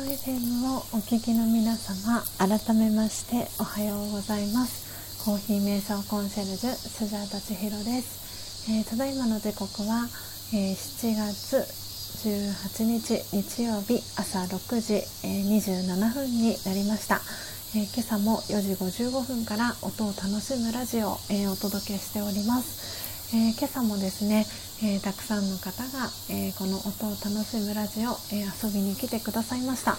ンド FM をお聞きの皆様改めましておはようございます。コーヒー瞑想コンシェルジュスジャータ千尋です、えー、ただいまの時刻は、えー、7月18日日曜日朝6時、えー、27分になりました、え今朝も4時55分から音を楽しむラジオを、えお届けしております、え今朝もですねえー、たくさんの方が、えー、この音を楽しむラジオ、えー、遊びに来てくださいました、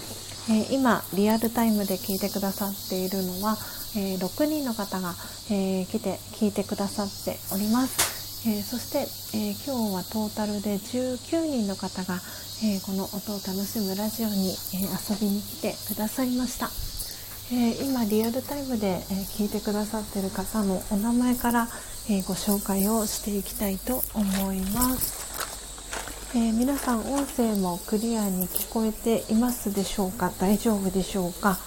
え今リアルタイムで聞いてくださっているのは、え6人の方が、え来て聞いてくださっております、えそして、え今日はトータルで19人の方が、えこの音を楽しむラジオに、え遊びに来てくださいました、え今リアルタイムで、え聞いてくださってる方のお名前からえご紹介をしていきたいと思います、えー、皆さん音声もクリアに聞こえていますでしょうか？大丈夫でしょうか？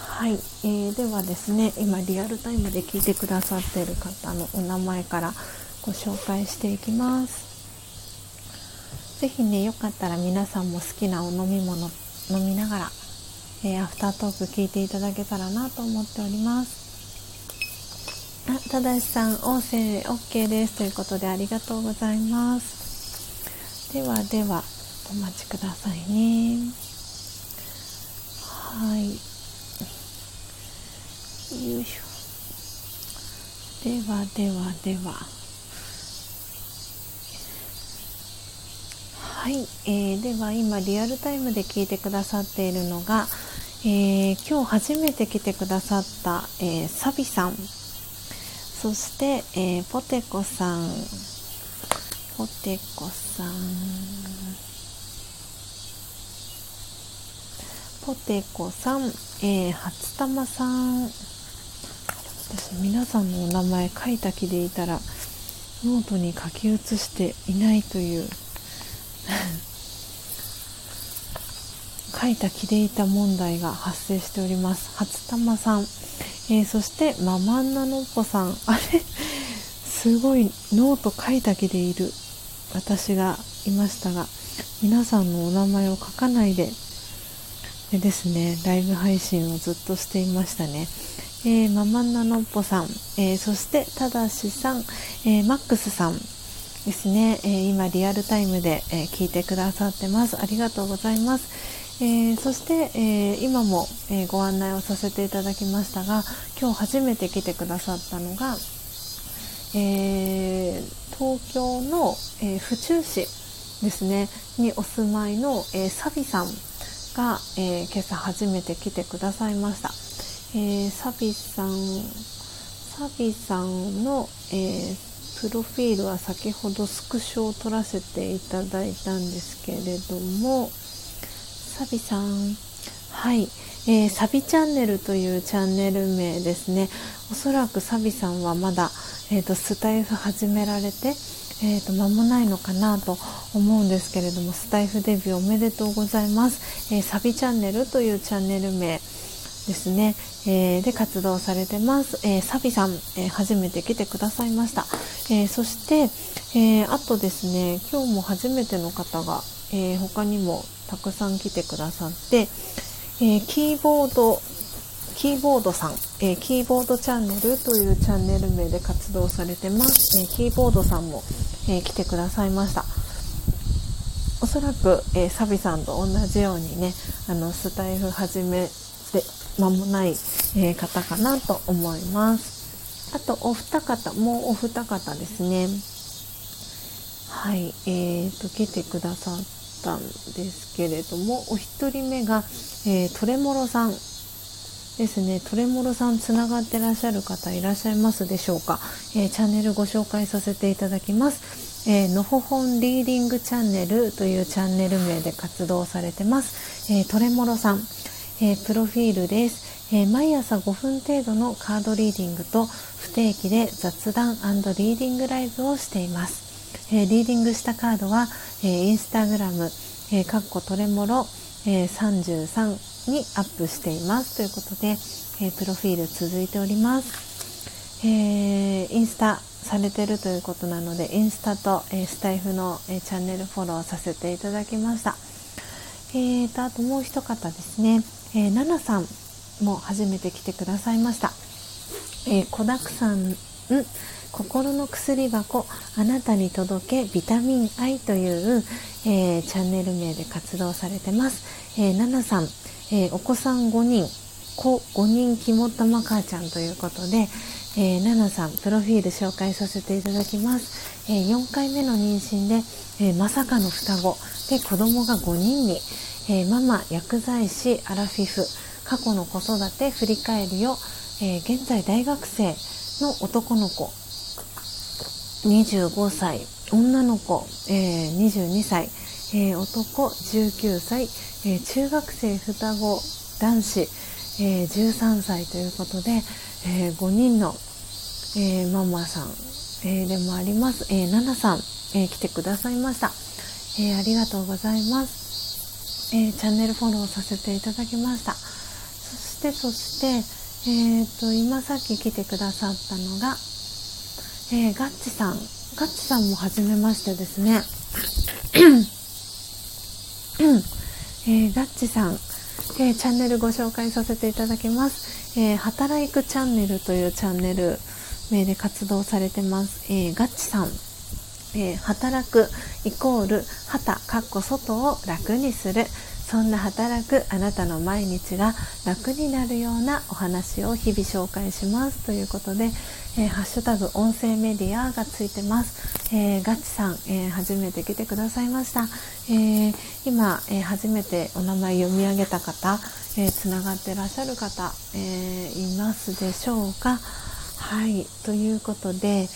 はい、えー、ではですね今リアルタイムで聞いてくださってる方のお名前からご紹介していきます。是非ねよかったら皆さんも好きなお飲み物飲みながら、えー、アフタートーク聞いていただけたらなと思っておりますあ、ただしさん、音声 OK ですということでありがとうございます。ではでは、お待ちくださいね。はい。よいしょ。ではではでは。はい、えー、では今リアルタイムで聞いてくださっているのが、えー、今日初めて来てくださった、えー、サビさん。そして、えー、ポテコさん。ポテコさん。ポテコさん、えー、初玉さん。私皆さんのお名前書いた気でいたらノートに書き写していないという。書いた気でいた問題が発生しております。初玉さん。えー、そしてママンナノッポさん。あれ？すごいノート書いた気でいる。私がいましたが皆さんのお名前を書かないで。でですねライブ配信をずっとしていましたね、えー、ママンナノッポさん、えー、そしてただしさん、えー、マックスさん。ですね、え今リアルタイムで、え聞いてくださってます。ありがとうございます。えー、そして、えー、今も、えー、ご案内をさせていただきましたが今日初めて来てくださったのが、え東京の、え府中市ですねにお住まいの、えサビさんが、え今朝初めて来てくださいました、えサビさんサビさんの、えプロフィールは先ほどスクショを撮らせていただいたんですけれどもサビさん。はい、えー、サビチャンネルというチャンネル名ですね。おそらくサビさんはまだ、えーと、スタイフ始められて、えーと、間もないのかなと思うんですけれどもスタイフデビューおめでとうございます、えー、サビチャンネルというチャンネル名ですね、えー、で活動されてます、えー、サビさん、えー、初めて来てくださいました、えそして、えあとですね今日も初めての方が、え他にもたくさん来てくださって、えー、キーボードキーボードさん、えー、キーボードチャンネルというチャンネル名で活動されてます、えー、キーボードさんも、え来てくださいました。おそらく、えサビさんと同じようにねあのスタイフ始めて間もない、え方かなと思います。あとお二方もうお二方ですね。はいえーと来てくださってったんですけれどもお一人目が、えー、トレモロさんですね。トレモロさんつながってらっしゃる方いらっしゃいますでしょうか、えー、チャンネルご紹介させていただきます。えー、のほほんリーディングチャンネルというチャンネル名で活動されてます、えー、トレモロさん、えー、プロフィールです、え毎朝5分程度のカードリーディングと不定期で雑談リーディングライブをしています。えー、リーディングしたカードは、えー、インスタグラム、えー、かっこトレモロ、えー、33にアップしています。ということで、え、プロフィール続いております、え、インスタされてるということなのでインスタと、え、スタイフの、えー、チャンネルフォローさせていただきました、えーと、あともう一方ですね、えー、ナナさんも初めて来てくださいました。えー、子だくさ、ん心の薬箱あなたに届けビタミン I という、えー、チャンネル名で活動されてます。えー、ナナさん、えー、お子さん5人、子5人肝玉母ちゃんということで、えー、ナナさんプロフィール紹介させていただきます、えー、4回目の妊娠で、えー、まさかの双子。で子供が5人に、えママ薬剤師アラフィフ。過去の子育て振り返るよ、え現在大学生の男の子。25歳。女の子、え22歳、え男。19歳、え中学生。双子。男子、え13歳。ということで、えー、5人の、えー、ママさん、えー、でもあります、えー、ナナさん、え来てくださいました、えありがとうございます、えチャンネルフォローさせていただきました。そしてそして、えーと、今さっき来てくださったのが、えガッチさん。ガッチさんも初めましてですね。えー、ガッチさん、えー、チャンネルご紹介させていただきます。えー、働くチャンネルというチャンネル名で活動されてます、えー、ガッチさん、えー、働くイコール旗かっこ外を楽にする。そんな働くあなたの毎日が楽になるようなお話を日々紹介します。ということで、えー、ハッシュタグ音声メディアがついてます。えー、ガチさん、えー、初めて来てくださいました。え今、え初めてお名前読み上げた方、えつながってらっしゃる方、えいますでしょうか？はい、ということで、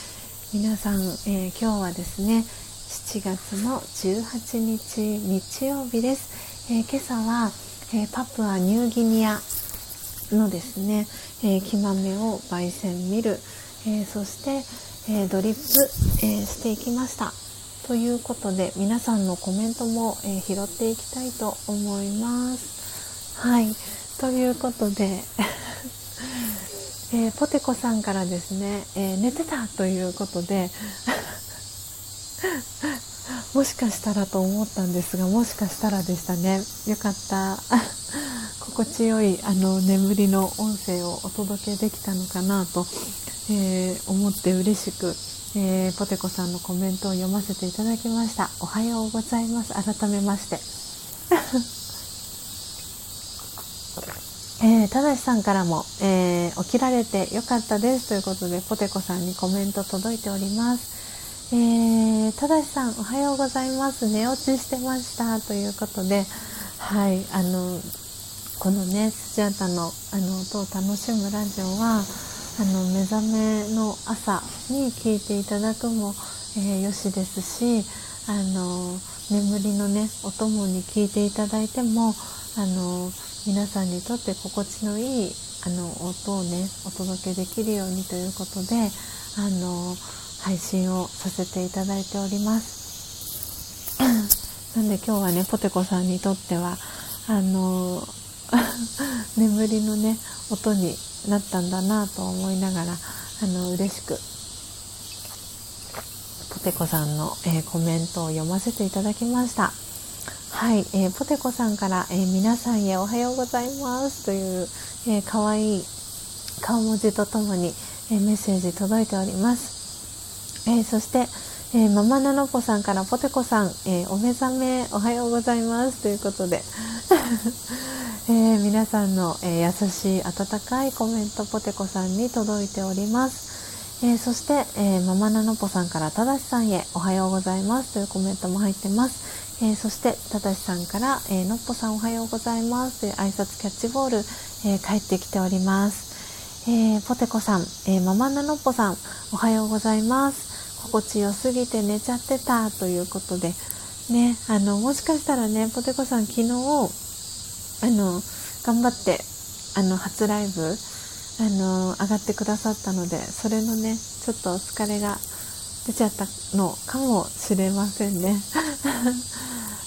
皆さん、え今日はですね、7月の18日日曜日です。え今朝は、えパプアニューギニアのですね、えー、木豆を焙煎見る、えー、そして、えー、ドリップ、えしていきました。ということで皆さんのコメントも、え拾っていきたいと思います。はい。ということで えポテコさんからですね、え寝てたということで もしかしたらと思ったんですがもしかしたらでしたね。よかった。心地よいあの眠りの音声をお届けできたのかなと、えー、思って嬉しく、えー、ポテコさんのコメントを読ませていただきました。おはようございます。改めまして。えー、ただしさんからも、えー、起きられてよかったですということでポテコさんにコメント届いております。えー、ただしさんおはようございます。寝落ちしてました。ということではいあのこのねスジャータのあの音を楽しむラジオはあの目覚めの朝に聞いていただくも、えー、よしですしあの眠りのねお供に聞いていただいてもあの皆さんにとって心地のいいあの音をねお届けできるようにということであの配信をさせていただいております。なんで今日はねポテコさんにとってはあの 眠りのね音になったんだなと思いながらあの嬉しくポテコさんの、えー、コメントを読ませていただきました。はい、えー、ポテコさんから、えー、皆さんへおはようございますという、えー、かわいい顔文字とともに、えメッセージ届いております、えそして、えママナノポさんからポテコさん、えお目覚めおはようございます。ということで。えー、皆さんの、えー、優しい温かいコメントポテコさんに届いております、えー、そして、えママナノポさんからただしさんへおはようございます。というコメントも入ってます、えそしてただしさんから、えのっぽさんおはようございます。という挨拶キャッチボール、え帰ってきております。えポテコさん、えママナノッポさんおはようございます。心地よすぎて寝ちゃってたということでねあのもしかしたらねポテコさん昨日あの頑張ってあの初ライブあの上がってくださったのでそれのねちょっとお疲れが出ちゃったのかもしれませんね。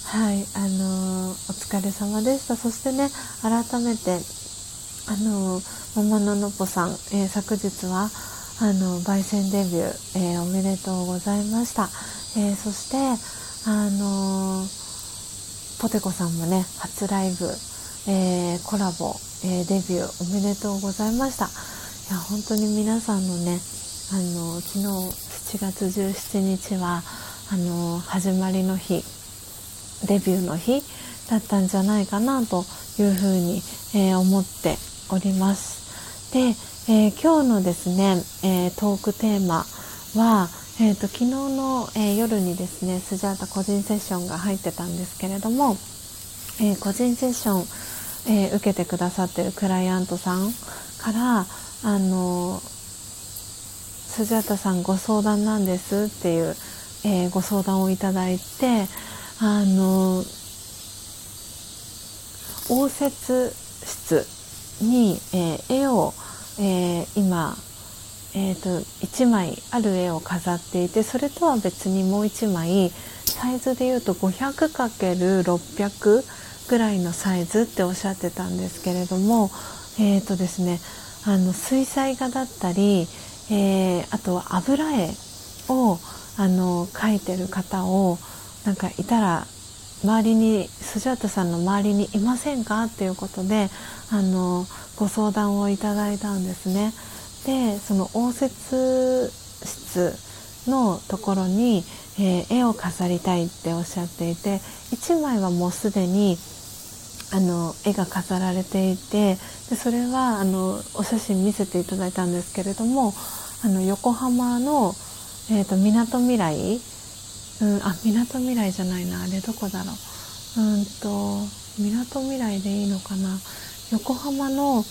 はいあのお疲れ様でした。そしてね改めてあのママののぽさん、えー、昨日はあの焙煎デビュー、えー、おめでとうございました、えー、そしてあのポテコさんもね初ライブ、えー、コラボ、え、デビューおめでとうございました。いや本当に皆さんのねあの昨日7月17日はあの始まりの日デビューの日だったんじゃないかなというふうに、え、思っております。で、えー、今日のですね、えー、トークテーマは、えーと、昨日の、え夜にですねスジャータ個人セッションが入ってたんですけれども、え個人セッション、え受けてくださってるクライアントさんからあのスジャータさんご相談なんですっていう、えご相談をいただいてあの応接室に、えー、絵を、えー、今、えーと、1枚ある絵を飾っていてそれとは別にもう1枚サイズでいうと 500×600 ぐらいのサイズっておっしゃってたんですけれどもえ、ー、とですねあの水彩画だったり、えー、あとは油絵をあの描いてる方をなんかいたら周りにスジャータさんの周りにいませんか？っていうことであのご相談をいただいたんですね。でその応接室のところに、えー、絵を飾りたいっておっしゃっていて1枚はもうすでにあの絵が飾られていてでそれはあのお写真見せていただいたんですけれどもあの横浜のみなとみらいうん、あみなとみらいじゃないな。あれどこだろう。うんとみなとみらいでいいのかな。横浜の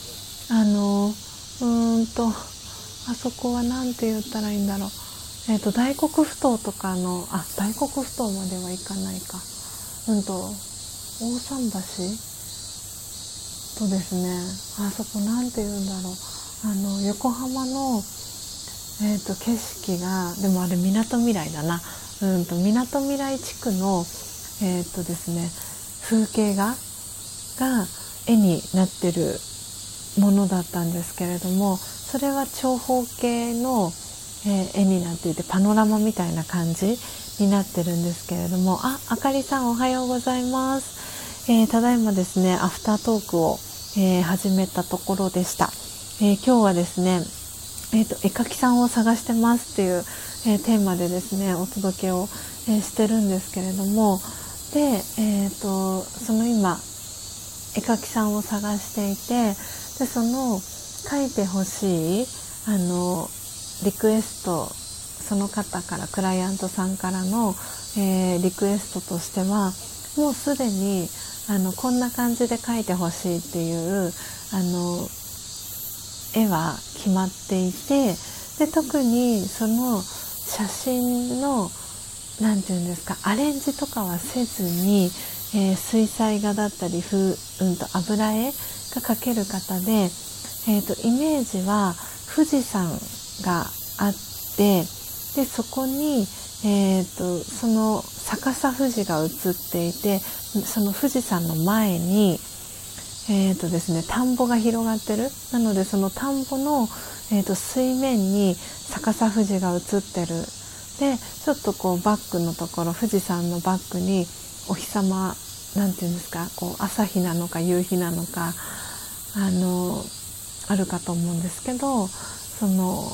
あのうんとあそこは何て言ったらいいんだろう。えっ、ー、と大黒ふ頭とかのあ大黒ふ頭まではいかないか。うんと大桟橋とですね。あそこ何て言うんだろう。あの横浜のえー、と景色がでもあれみなとみらいだな。うんとみなとみらい地区の、えーとですね、風景画が絵になってるものだったんですけれどもそれは長方形の、えー、絵になっていてパノラマみたいな感じになってるんですけれどもああかりさんおはようございます、えー、ただいまですねアフタートークを、えー、始めたところでした、え今日はですねえーと、絵描きさんを探してますっていうえー、テーマでですねお届けを、えー、してるんですけれどもで、えーと、その今絵描きさんを探していてでその描いてほしいあのリクエストその方からクライアントさんからの、えー、リクエストとしてはもうすでにあのこんな感じで描いてほしいっていうあの絵は決まっていてで特にその写真の何て言うんですかアレンジとかはせずに、えー、水彩画だったり風、うん、と油絵が描ける方で、えーと、イメージは富士山があってでそこに、えーと、その逆さ富士が写っていてその富士山の前に、えーとですね、田んぼが広がってる。なのでその田んぼの、えーと水面に逆さ富士が映ってる。でちょっとこうバックのところ富士山のバックにお日様なんていうんですかこう朝日なのか夕日なのかあのあるかと思うんですけどその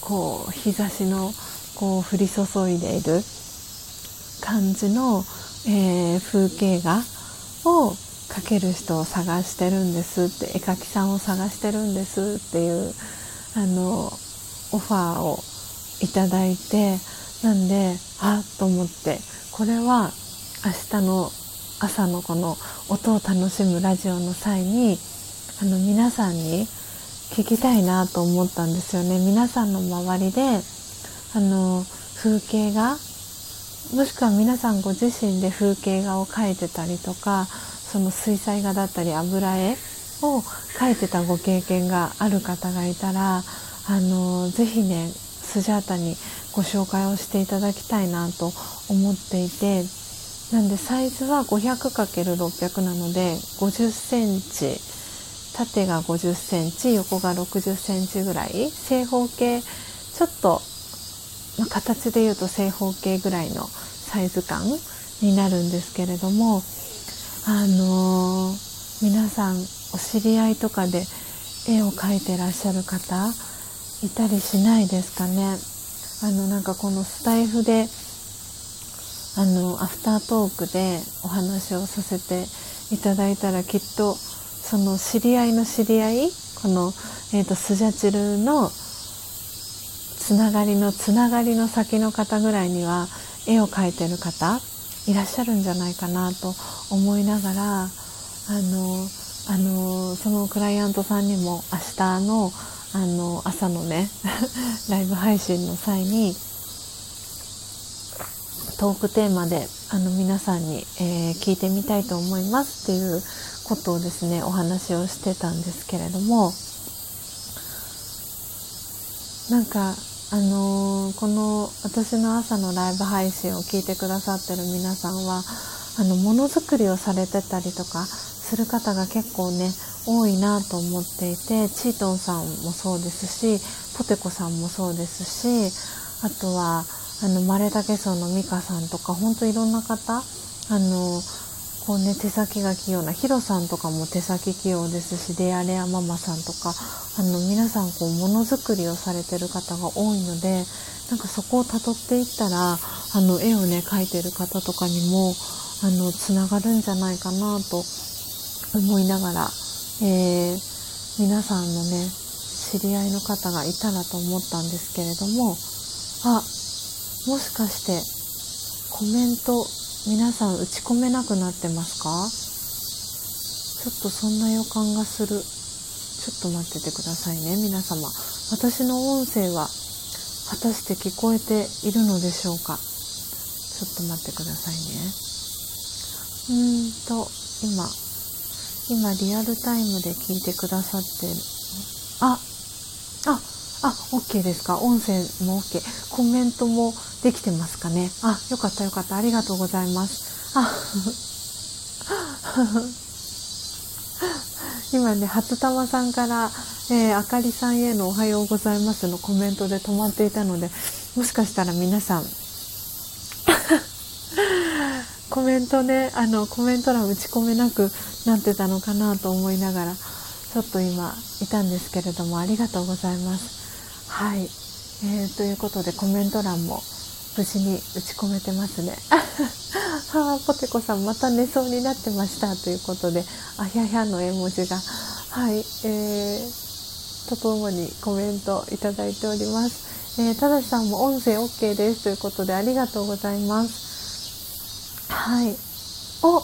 こう日差しのこう降り注いでいる感じの、えー、風景画を描ける人を探してるんですって絵描きさんを探してるんですっていうあのオファーをいただいてなんであっと思ってこれは明日の朝のこの音を楽しむラジオの際にあの皆さんに聞きたいなと思ったんですよね。皆さんの周りであの風景画もしくは皆さんご自身で風景画を描いてたりとかその水彩画だったり油絵を描いてたご経験がある方がいたらあのぜひねスジャータにご紹介をしていただきたいなと思っていてなんでサイズは 500×600 なので50センチ縦が50センチ横が60センチぐらい正方形ちょっと、ま、形で言うと正方形ぐらいのサイズ感になるんですけれどもあのー、皆さんお知り合いとかで絵を描いてらっしゃる方いたりしないですかね？あのなんかこのスタイフであのアフタートークでお話をさせていただいたらきっとその知り合いの知り合いこの、えーと、スジャチルのつながりのつながりの先の方ぐらいには絵を描いてる方いらっしゃるんじゃないかなと思いながらあのあのそのクライアントさんにも明日のあの朝のね ライブ配信の際にトークテーマであの皆さんに、えー、聞いてみたいと思いますっていうことをですねお話をしてたんですけれどもなんかあのー、この私の朝のライブ配信を聞いてくださってる皆さんはあのものづくりをされてたりとかする方が結構ね多いなと思っていてチートンさんもそうですしポテコさんもそうですしあとはあのマレタケソのミカさんとか本当いろんな方あのこうね手先が器用なヒロさんとかも手先器用ですしレアレアママさんとかあの皆さんこうものづくりをされてる方が多いのでなんかそこをたどっていったらあの絵をね描いてる方とかにもあのつながるんじゃないかなと思いながら、えー、皆さんのね知り合いの方がいたらと思ったんですけれどもあもしかしてコメント皆さん打ち込めなくなってますか？ちょっとそんな予感がする。ちょっと待っててくださいね皆様。私の音声は果たして聞こえているのでしょうか？ちょっと待ってくださいね。うーんと今今リアルタイムで聞いてくださってあああ OK ですか？音声も OK コメントもできてますかね？あよかったよかった。ありがとうございます。あ 今ね初玉さんから、えー、あかりさんへの「おはようございます」のコメントで止まっていたのでもしかしたら皆さん コメントねあのコメント欄打ち込めなくなってたのかなと思いながらちょっと今いたんですけれどもありがとうございます。はい、えー、ということでコメント欄も無事に打ち込めてますね。は あ、ポテコさんまた寝そうになってましたということで、あひゃひゃの絵文字が、はい、えー、とともにコメントいただいております。えー、ただしさんも音声 OK ですということでありがとうございます。はい。お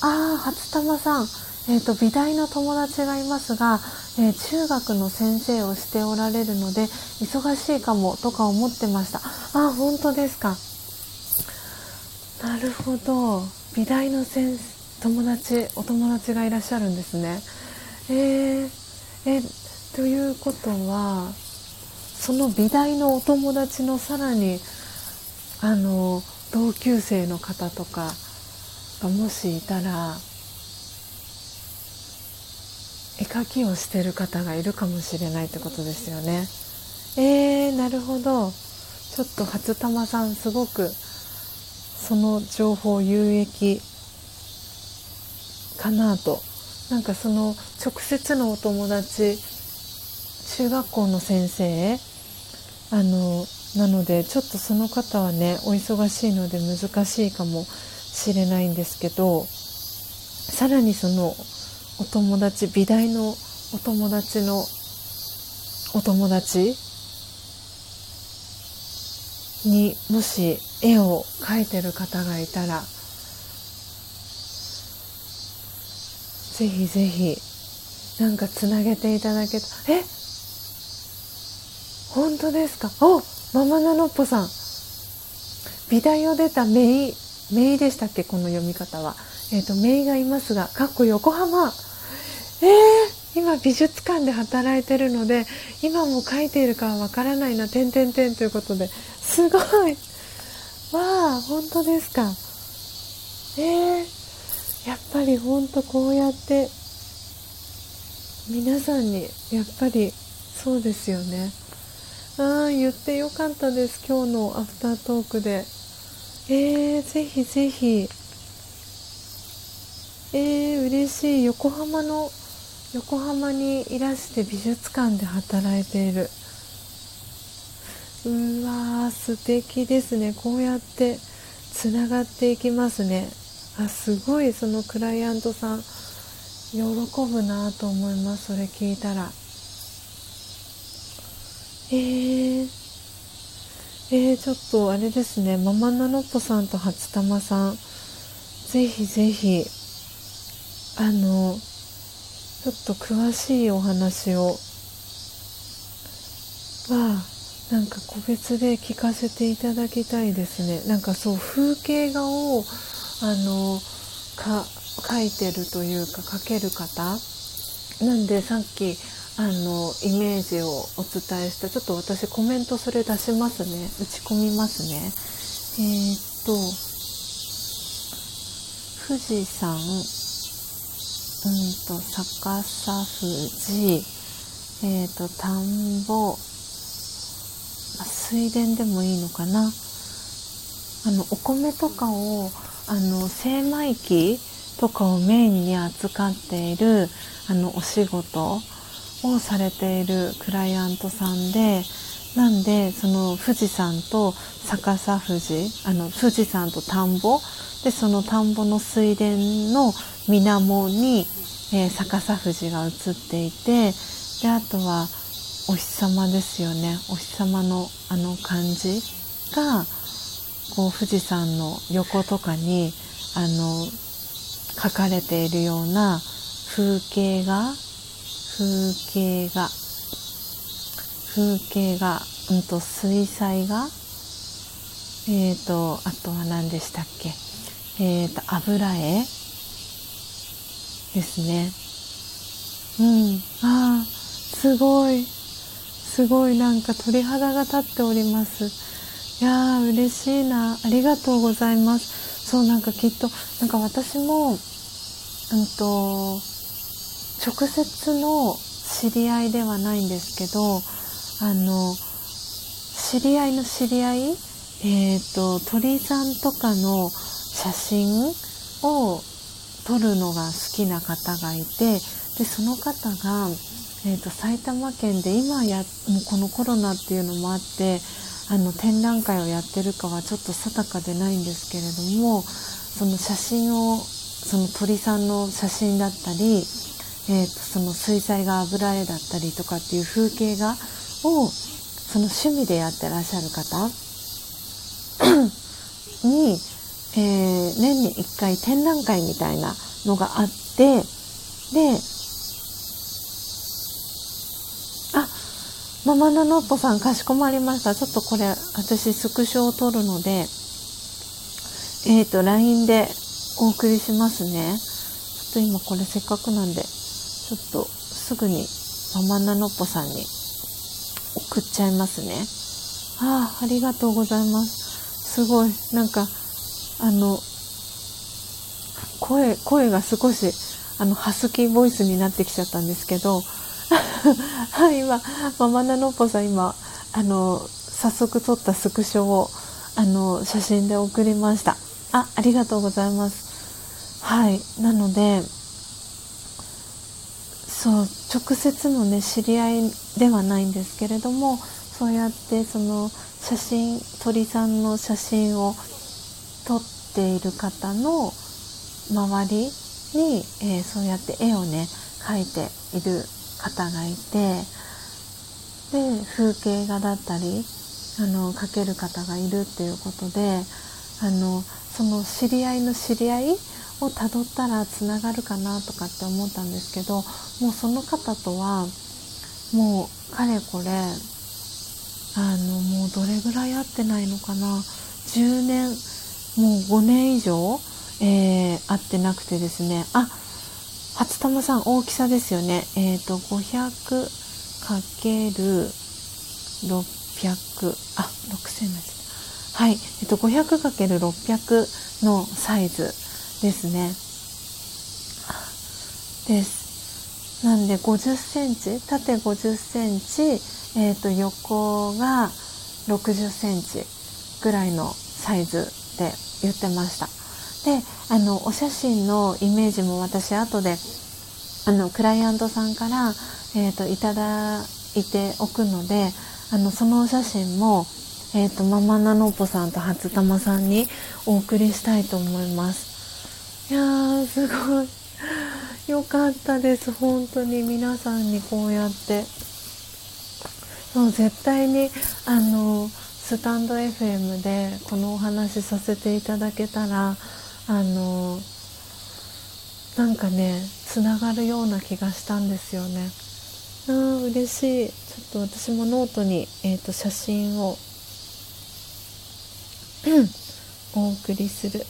ああ、初玉さん。え、ー、と、美大の友達がいますが、えー、中学の先生をしておられるので忙しいかもとか思ってました。あ本当ですか。なるほど。美大の先友達お友達がいらっしゃるんですね。えー、えということはその美大のお友達のさらにあの同級生の方とかがもしいたら絵描きをしてる方がいるかもしれないってことですよね。えー、なるほど。ちょっと初玉さんすごくその情報有益かなと。なんかその直接のお友達中学校の先生？あのなのでちょっとその方はねお忙しいので難しいかもしれないんですけどさらにそのお友達美大のお友達のお友達？にもし絵を描いてる方がいたらぜひぜひなんかつなげていただけたえ？本当ですか？おママナノッポさん。美大を出たメイメイでしたっけ？この読み方は。えっ、ー、とメイがいますがかっこ横浜。えー、今美術館で働いてるので今も描いているかはわからないな点々点ということで。すごい。わあ本当ですか。えー、やっぱり本当こうやって皆さんにやっぱりそうですよね。ああ言ってよかったです。今日のアフタートークで。えー、ぜひぜひ。えー、嬉しい。横浜の横浜にいらして美術館で働いている。うわー素敵ですね。こうやってつながっていきますね。あすごいそのクライアントさん喜ぶなと思います。それ聞いたら。えー、えー、ちょっとあれですね。ママナノッポさんと初玉さん。ぜひぜひあのちょっと詳しいお話をはなんか個別で聞かせていただきたいですね。なんかそう風景画をあのか描いてるというか描ける方。なんでさっきあのイメージをお伝えしたちょっと私コメントそれ出しますね。打ち込みますね。えー、っと富士山うんと逆さ富士えー、と田んぼ水田でもいいのかな。あのお米とかをあの精米機とかをメインに扱っているあのお仕事をされているクライアントさんでなんでその富士山と逆さ富士あの富士山と田んぼでその田んぼの水田の水面に、えー、逆さ富士が映っていてであとはお日様ですよね。お日様のあの感じがこう富士山の横とかにあの描かれているような風景が風景が風景が、うんと水彩画えーとあとは何でしたっけ？えーと油絵ですね。うん。ああすごい。すごいなんか鳥肌が立っております。いやー嬉しいな。ありがとうございます。そうなんかきっとなんか私もうんと直接の知り合いではないんですけどあの知り合いの知り合いえーと、鳥さんとかの写真を撮るのが好きな方がいてでその方がえーと、埼玉県で今やもうこのコロナっていうのもあってあの展覧会をやってるかはちょっと定かでないんですけれどもその写真をその鳥さんの写真だったり、えーと、その水彩画油絵だったりとかっていう風景画をその趣味でやってらっしゃる方に、えー、年に1回展覧会みたいなのがあってであママナノッポさんかしこまりました。ちょっとこれ私スクショを撮るのでえっ、ー、と LINE でお送りしますね。ちょっと今これせっかくなんでちょっとすぐにママナノッポさんに送っちゃいますね。ああありがとうございます。すごい。なんかあの声声が少しあのハスキーボイスになってきちゃったんですけど はい、今、ママナノッポさん今、あの、早速撮ったスクショを、あの、写真で送りました。あ、ありがとうございます。はい、なので、そう、直接のね、知り合いではないんですけれども、そうやってその写真、鳥さんの写真を撮っている方の周りに、えー、そうやって絵をね、描いている方がいてで風景画だったりあの描ける方がいるっていうことであのその知り合いの知り合いをたどったらつながるかなとかって思ったんですけどもうその方とはもうかれこれあのもうどれぐらい会ってないのかな？10年もう5年以上、えー、会ってなくてですね。あ初玉さん大きさですよね。えっ、ー、と 500×600 あ6000のやつはい。えっ、ー、と 500×600 のサイズですね。です。なんで50センチ？縦50センチ。えっ、ー、と横が60センチぐらいのサイズって言ってました。であのお写真のイメージも私後であのクライアントさんから、えーと、いただいておくのであのそのお写真も、えーと、ママナノポさんと初玉さんにお送りしたいと思います。いやーすごい。よかったです。本当に皆さんにこうやって。そう絶対にあのスタンド FM でこのお話させていただけたらあのなんかねつながるような気がしたんですよね。あ嬉しい。ちょっと私もノートに、えーと、写真をお送りする。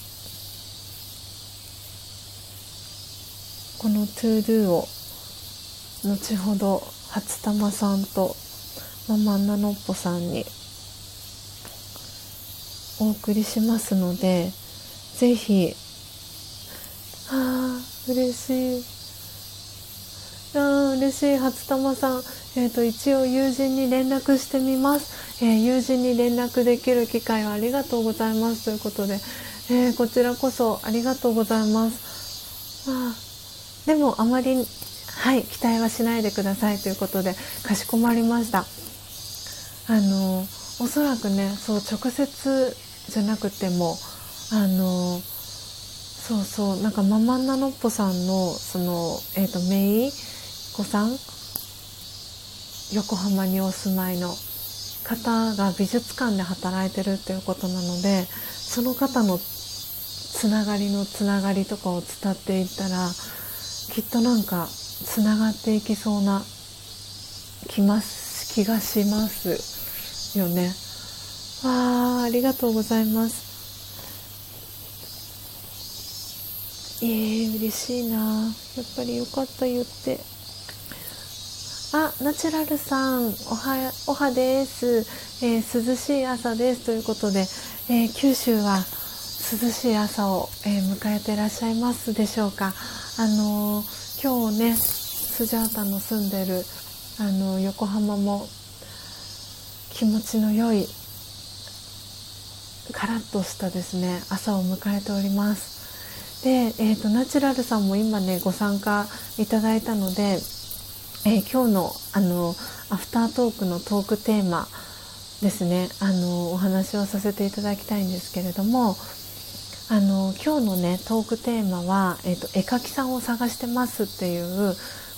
この to do を後ほど初玉さんとママンナノッポさんにお送りしますのでぜひああ嬉しい。あ嬉しい初玉さん、えーと、一応友人に連絡してみます、えー、友人に連絡できる機会をありがとうございます。ということで、えー、こちらこそありがとうございます。あでもあまりはい期待はしないでください。ということでかしこまりました。あのおそらくねそう直接じゃなくてもあのそうそうなんかママンナノッポさんのその、えーと、メイ子さん？横浜にお住まいの方が美術館で働いてるっていうことなのでその方のつながりのつながりとかを伝っていったらきっとなんかつながっていきそうな気ます気がしますよね。わあありがとうございます。えー、嬉しいな。やっぱりよかった言って。あナチュラルさんおはおはです、えー、涼しい朝です。ということで、えー、九州は涼しい朝を、えー、迎えていらっしゃいますでしょうか。あの今日ねスジャータの住んでるあの横浜も気持ちの良いカラッとしたですね朝を迎えております。で、えーと、ナチュラルさんも今ねご参加いただいたので、えー、今日のあのアフタートークのトークテーマですねあのお話をさせていただきたいんですけれどもあの今日のねトークテーマは、えーと、絵描きさんを探してますっていう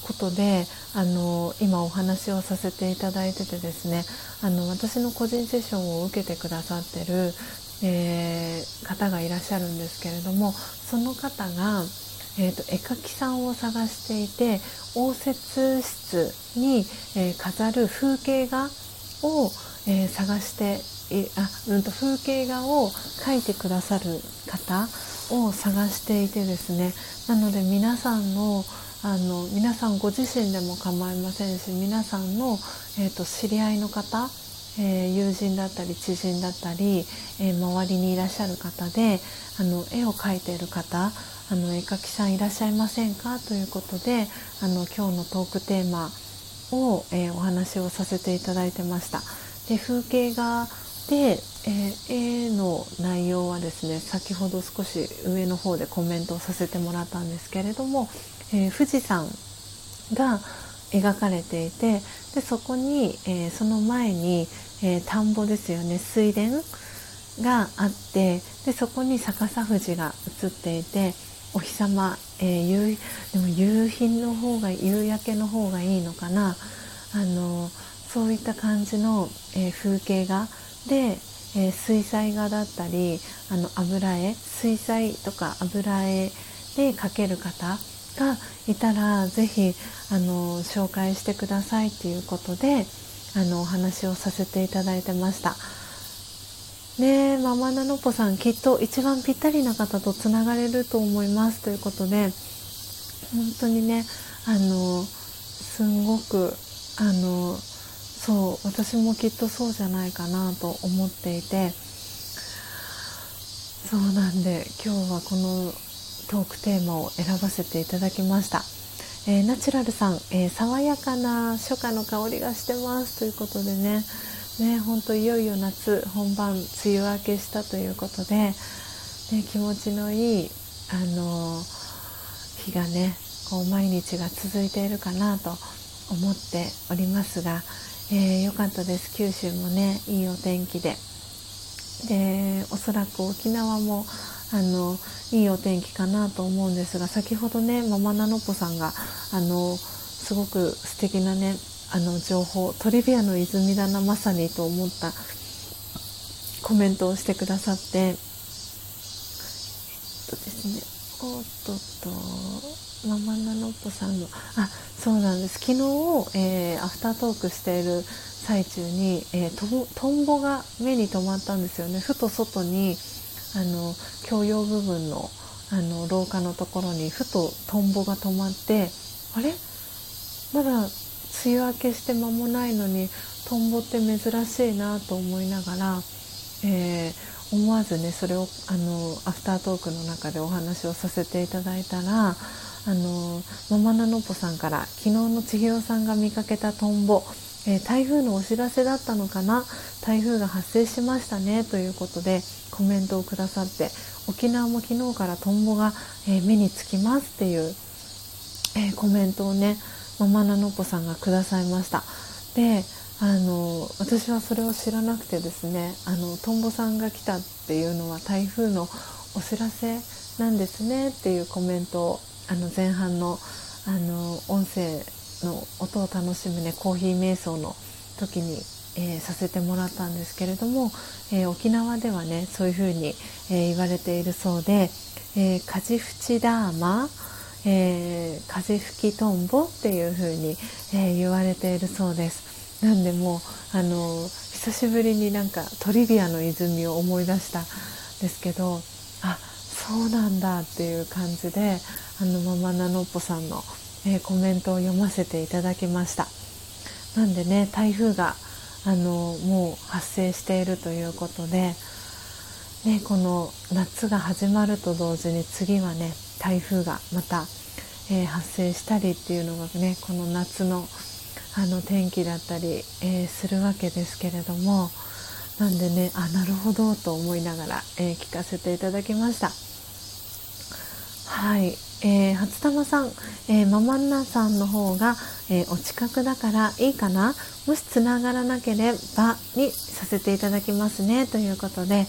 ことであの今お話をさせていただいててですねあの私の個人セッションを受けてくださってるえー、方がいらっしゃるんですけれどもその方が、えーと、絵描きさんを探していて応接室に、えー、飾る風景画を、えー、探してあ、うんと、風景画を描いてくださる方を探していてですねなので皆さんのあの皆さんご自身でも構いませんし皆さんの、えーと知り合いの方えー、友人だったり知人だったり、えー、周りにいらっしゃる方であの絵を描いている方あの絵描きさんいらっしゃいませんか？ということであの今日のトークテーマを、えー、お話をさせていただいてました。で風景画で、えー、絵の内容はですね先ほど少し上の方でコメントをさせてもらったんですけれども、えー、富士山が描かれていてでそこに、えー、その前に、えー、田んぼですよね。水田があってでそこに逆さ富士が映っていてお日様、えー、夕でも夕日の方が夕焼けの方がいいのかな。あのそういった感じの、え、風景画。で、え、水彩画だったりあの油絵水彩とか油絵で描ける方がいたら是非あの紹介してくださいということであのお話をさせていただいてました。ねえママナノポさんきっと一番ぴったりな方とつながれると思いますということで本当にねあのすんごくあのそう私もきっとそうじゃないかなと思っていてそうなんで今日はこのトークテーマを選ばせていただきました。えー、ナチュラルさん、えー、爽やかな初夏の香りがしてます。ということでね。ね本当いよいよ夏本番梅雨明けしたということで、ね、気持ちのいいあの日がねこう毎日が続いているかなと思っておりますが、えー、よかったです。九州もねいいお天気で。でおそらく沖縄もあのいいお天気かなと思うんですが先ほどねママナノポさんがあのすごく素敵なねあの情報トリビアの泉だなまさにと思ったコメントをしてくださってえっとですねおっとっとママナノポさんのあそうなんです。昨日、えー、アフタートークしている最中に、えー、トンボが目に留まったんですよね。ふと外にあの共用部分のあの廊下のところにふとトンボが止まってあれ？まだ梅雨明けして間もないのにトンボって珍しいなと思いながら、えー、思わずねそれをあのアフタートークの中でお話をさせていただいたらあのママナノポさんから昨日の千尋さんが見かけたトンボ。えー、台風のお知らせだったのかな？台風が発生しましたねということでコメントをくださって沖縄も昨日からトンボが、えー、目につきますっていう、えー、コメントをねママナノポさんがくださいました。であの私はそれを知らなくてですねあのトンボさんが来たっていうのは台風のお知らせなんですねっていうコメントをあの前半のあの音声の音を楽しむねコーヒー瞑想の時に、えー、させてもらったんですけれども、えー、沖縄ではねそういうふうに、えー、言われているそうで「えー、カジフチダーマ」えー、風吹きトンボっていう風に、えー、言われているそうです。なんでもうあの久しぶりになんかトリビアの泉を思い出したんですけどあそうなんだっていう感じであのママナノッポさんのえー、コメントを読ませていただきましたなんでね台風があのもう発生しているということで、ね、この夏が始まると同時に次はね台風がまた、えー、発生したりっていうのがねこの夏のあの天気だったり、えー、するわけですけれどもなんでねあなるほどと思いながら、えー、聞かせていただきました。はいえー、初玉さん、えー、ママンナさんの方が、えー、お近くだからいいかな。もしつながらなければにさせていただきますね。ということで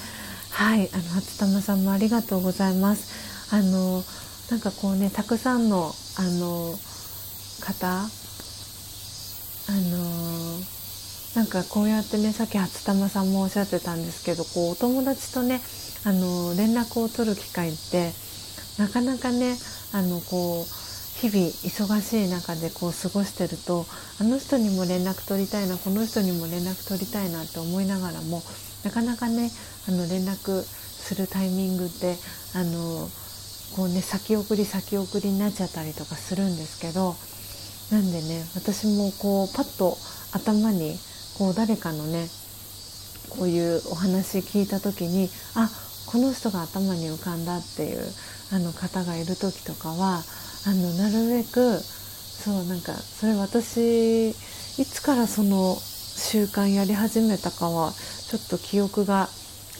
はいあの初玉さんもありがとうございます。あのなんかこうねたくさんのあの方あのなんかこうやってねさっき初玉さんもおっしゃってたんですけどこうお友達とねあの連絡を取る機会ってなかなかねあのこう日々忙しい中でこう過ごしてるとあの人にも連絡取りたいなこの人にも連絡取りたいなって思いながらもなかなかねあの連絡するタイミングってあのこうね先送り先送りになっちゃったりとかするんですけどなんでね私もこうパッと頭にこう誰かのねこういうお話聞いた時にあこの人が頭に浮かんだっていうあの方がいる時とかはあのなるべくそうなんかそれ私いつからその習慣やり始めたかはちょっと記憶が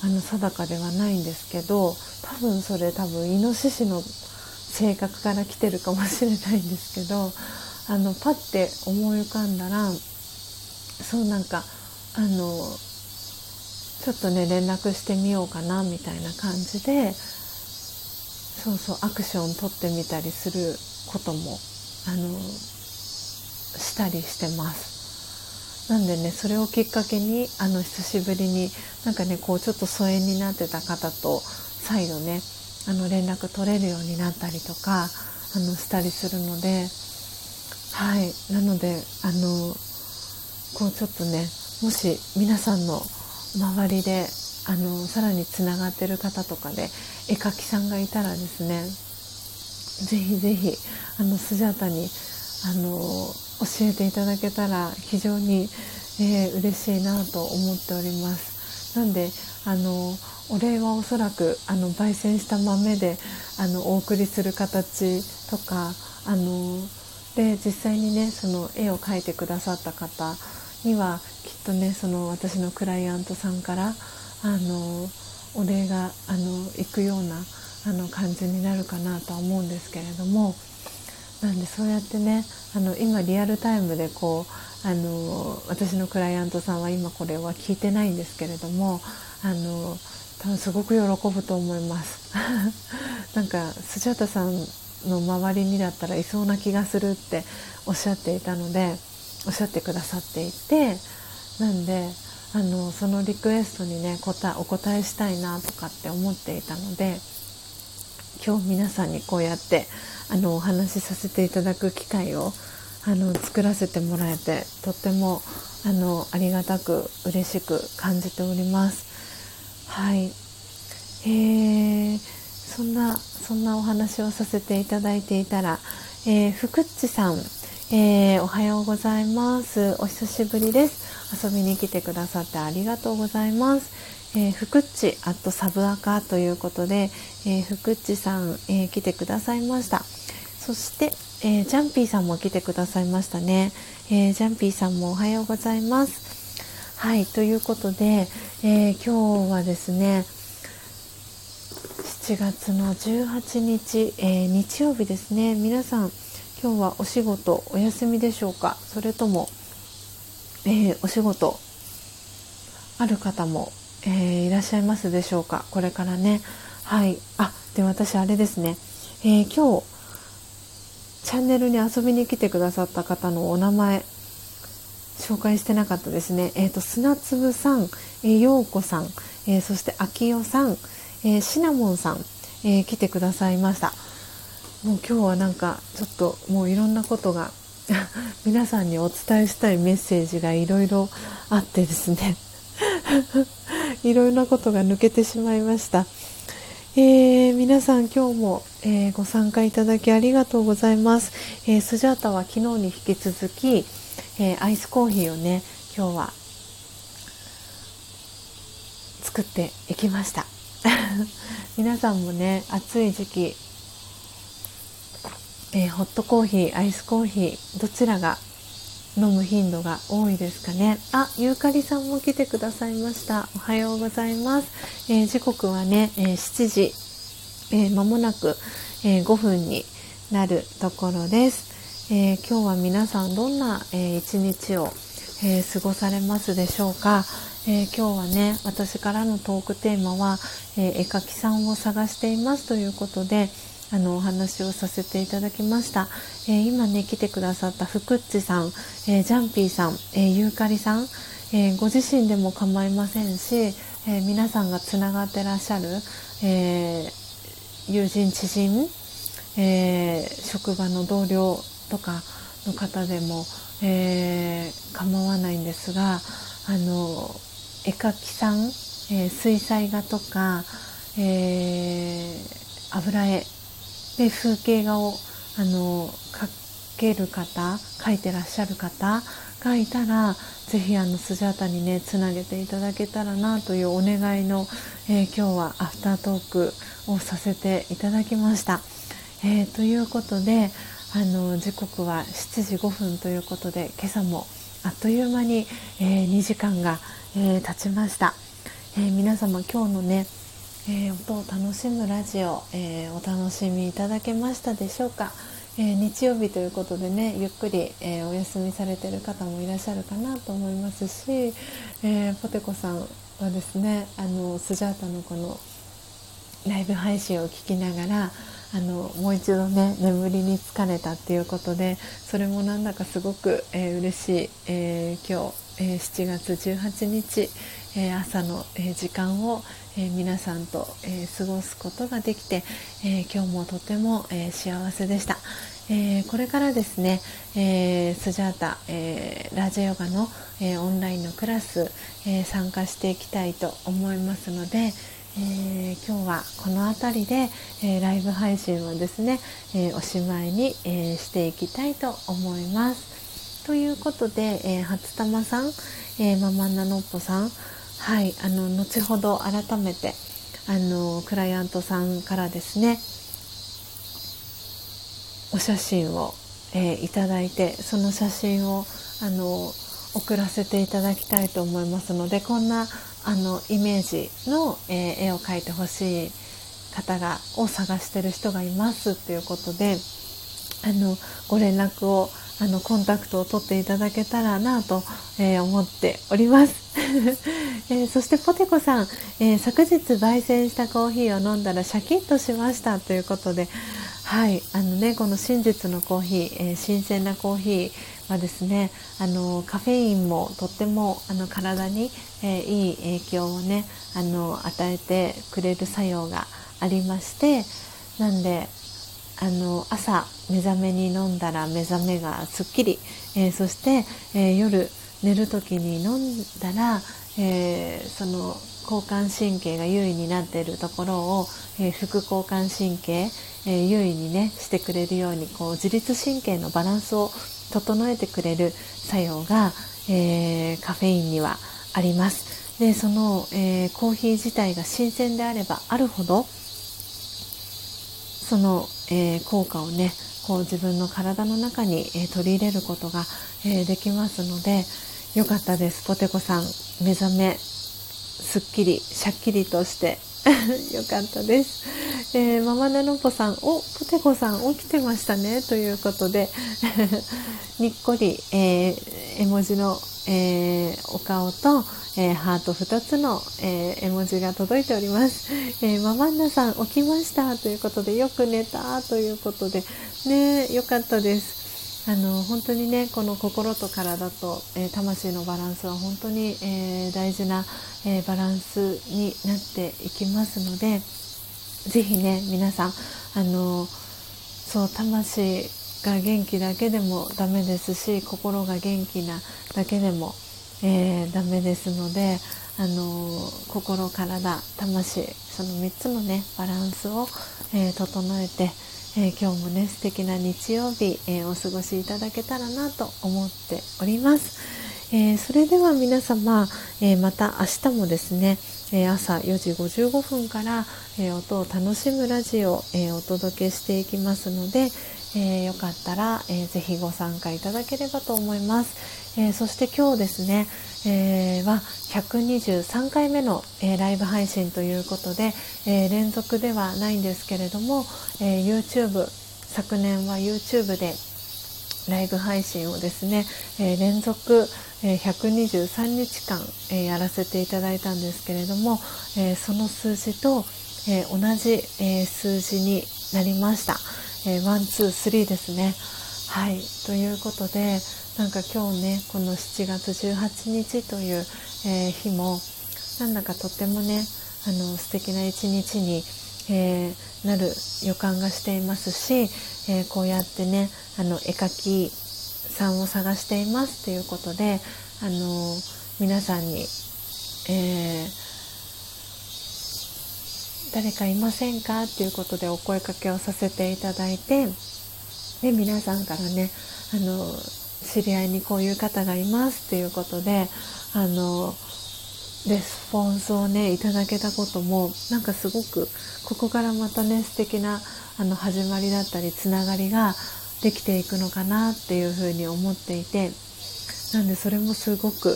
あの定かではないんですけど多分それ多分イノシシの性格から来てるかもしれないんですけどあのパッて思い浮かんだらそうなんかあのちょっとね連絡してみようかなみたいな感じでそうそうアクション取ってみたりすることもあのしたりしてます。なんでねそれをきっかけにあの久しぶりになんかねこうちょっと疎遠になってた方と再度ねあの連絡取れるようになったりとかあのしたりするのではい。なのであのこうちょっとねもし皆さんの周りであのさらにつながってる方とかで絵描きさんがいたらですねぜひぜひあのスジャータにあの教えていただけたら非常に、えー、嬉しいなと思っております。なんであのお礼はおそらくあの焙煎した豆であのお送りする形とかあので実際にねその絵を描いてくださった方にはきっとねその私のクライアントさんからあのお礼があの行くようなあの感じになるかなとは思うんですけれどもなんでそうやってねあの今リアルタイムでこうあの私のクライアントさんは今これは聞いてないんですけれどもあの多分すごく喜ぶと思います。なんかスジャタさんの周りにだったらいそうな気がするっておっしゃっていたのでおっしゃってくださっていてなんであのそのリクエストにね答えお答えしたいなとかって思っていたので今日皆さんにこうやってあのお話しさせていただく機会をあの作らせてもらえてとってもあのありがたく嬉しく感じております。はい、えー、そんなそんなお話をさせていただいていたら、えー、福っちさん、えー、おはようございます。お久しぶりです。遊びに来てくださってありがとうございます。えー、ふくっちアットサブアカということで、えー、ふくっちさん、えー、来てくださいました。そして、えー、ジャンピーさんも来てくださいましたね、えー、ジャンピーさんもおはようございます。はいということで、えー、今日はですね7月の18日、えー、日曜日ですね。皆さん今日はお仕事お休みでしょうか？それとも、えー、お仕事ある方も、えー、いらっしゃいますでしょうか？これからね。はい。あで私あれですね、え今日チャンネルに遊びに来てくださった方のお名前紹介してなかったですね。えっ、ー、と砂粒さん、えー、陽子さん、えー、そして秋代さん、えー、シナモンさん、えー、来てくださいました。もう今日はなんかちょっともういろんなことが 皆さんにお伝えしたいメッセージがいろいろあってですね。いろいろなことが抜けてしまいました、えー、皆さん今日も、えー、ご参加いただきありがとうございます、えー、スジャータは昨日に引き続き、えアイスコーヒーをね今日は作っていきました。皆さんもね暑い時期、えー、ホットコーヒーアイスコーヒーどちらが飲む頻度が多いですかね？あゆうかりさんも来てくださいました。おはようございます、えー、時刻はね、えー、7時、えー、間もなく、え5分になるところです、え今日は皆さんどんな、え一日を、え過ごされますでしょうか？えー、今日はね私からのトークテーマは、えー、絵描きさんを探していますということであのお話をさせていただきました、えー、今ね来てくださったふくっちさん、えジャンピーさん、えゆうかりさん、えご自身でも構いませんし、え皆さんがつながってらっしゃる、え友人知人、え職場の同僚とかの方でも、え構わないんですがあの絵描きさん、え、水彩画とか、え、油絵で風景画をあの描ける方描いてらっしゃる方がいたらぜひあのスジャータにねつなげていただけたらなというお願いの、えー、今日はアフタートークをさせていただきました。えー、ということであの時刻は7時5分ということで今朝もあっという間に、えー、2時間がえー、経ちました、え、皆様今日のね、えー、音を楽しむラジオ、えお楽しみいただけましたでしょうか、え日曜日ということでねゆっくり、えお休みされてる方もいらっしゃるかなと思いますし、えポテコさんはですねあのスジャータのこのライブ配信を聞きながらあのもう一度ね眠りに疲れたっていうことでそれもなんだかすごく、えー、嬉しい、えー、今日え7月18日、え朝の、え時間を、え皆さんと、え過ごすことができて、え今日もとても、え幸せでした。えこれからですね、えスジャータ、えラジオヨガの、えオンラインのクラス、え参加していきたいと思いますので、えー、今日はこの辺りで、えー、ライブ配信をですね、えー、おしまいに、えしていきたいと思います。ということで、え、初玉さん、えー、ママンナノッポさん、はい、あの後ほど改めてあのクライアントさんからですねお写真を、えー、いただいてその写真をあの送らせていただきたいと思いますのでこんなあのイメージの、えー、絵を描いてほしい方がを探してる人がいますっていうことであのご連絡をあのコンタクトを取っていただけたらなと、えー、思っております、えー、そしてポテコさん、えー、昨日焙煎したコーヒーを飲んだらシャキッとしましたということではいあのねこの真実のコーヒー、え新鮮なコーヒーはですねあのカフェインもとってもあの体に、えいい影響をねあの与えてくれる作用がありましてなんであの朝目覚めに飲んだら目覚めがすっきり、えー、そして、えー、夜寝る時に飲んだら、えー、その交感神経が優位になっているところを、え副交感神経、え優位にねしてくれるようにこう自律神経のバランスを整えてくれる作用が、えカフェインにはあります。でその、えコーヒー自体が新鮮であればあるほどその、えー、効果をねこう自分の体の中に、えー、取り入れることが、えー、できますのでよかったです。ポテコさん目覚めすっきりしゃっきりとして よかったです、えー、ママナノポさんおポテコさん起きてましたね。ということで にっこり、え絵文字の、えお顔とえー、ハート2つの、えー、絵文字が届いております、えー、ママンナさん起きました。ということでよく寝た。ということでねよかったです。あの本当にねこの心と体と、え魂のバランスは本当に、え大事な、えバランスになっていきますので是非ね皆さんあのそう魂が元気だけでもダメですし心が元気なだけでもえー、ダメですので、あの、心体魂その3つのねバランスを、えー、整えて、え今日もね素敵な日曜日、えお過ごしいただけたらなと思っております。えそれでは皆様、えまた明日もですね、え朝4時55分から、え音を楽しむラジオ、えお届けしていきますので、えよかったら、えー、ぜひご参加いただければと思います。えー、そして今日ですね、えー、は123回目の、えー、ライブ配信ということで、えー、連続ではないんですけれども、えー、YouTube 昨年は YouTube でライブ配信をですね、えー、連続、えー、123日間、えー、やらせていただいたんですけれども、えー、その数字と、えー、同じ、えー、数字になりました。えー、 one, two, three ですね。はい、ということで、なんか今日ねこの7月18日という、えー、日もなんだかとってもねあの素敵な一日に、えー、なる予感がしていますし、えー、こうやってねあの絵描きさんを探していますということであの皆さんに、え誰かいませんかっていうことでお声かけをさせていただいてで皆さんからねあの知り合いにこういう方がいますっていうことであのレスポンスをねいただけたこともなんかすごくここからまたね素敵なあな始まりだったりつながりができていくのかなっていうふうに思っていてなんでそれもすごく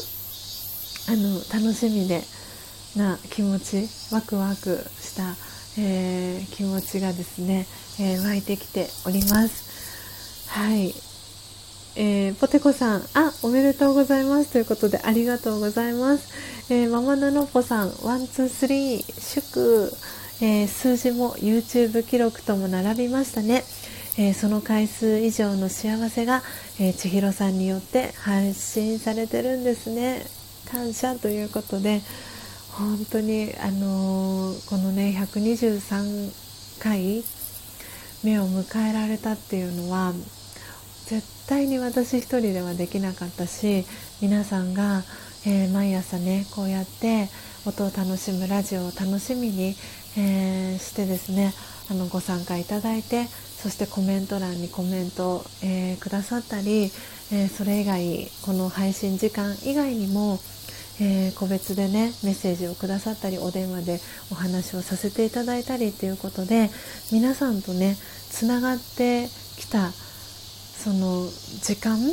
あの楽しみでな気持ちワクワクした、えー、気持ちがですね、えー、湧いてきております。はいえー、ポテコさん、あ、おめでとうございますということでありがとうございます。えー、ママナノポさん、 one, two, three、祝、えー、数字も YouTube 記録とも並びましたね。えー、その回数以上の幸せが、えー、千尋さんによって発信されてるんですね。感謝ということで、本当に、あのー、このね、123回目を迎えられたっていうのは、絶対に私一人ではできなかったし皆さんが、えー、毎朝ねこうやって音を楽しむラジオを楽しみに、えー、してですねあのご参加いただいてそしてコメント欄にコメントを、えー、くださったり、えそれ以外この配信時間以外にも、え個別でねメッセージをくださったりお電話でお話をさせていただいたりということで皆さんとねつながってきたその時間が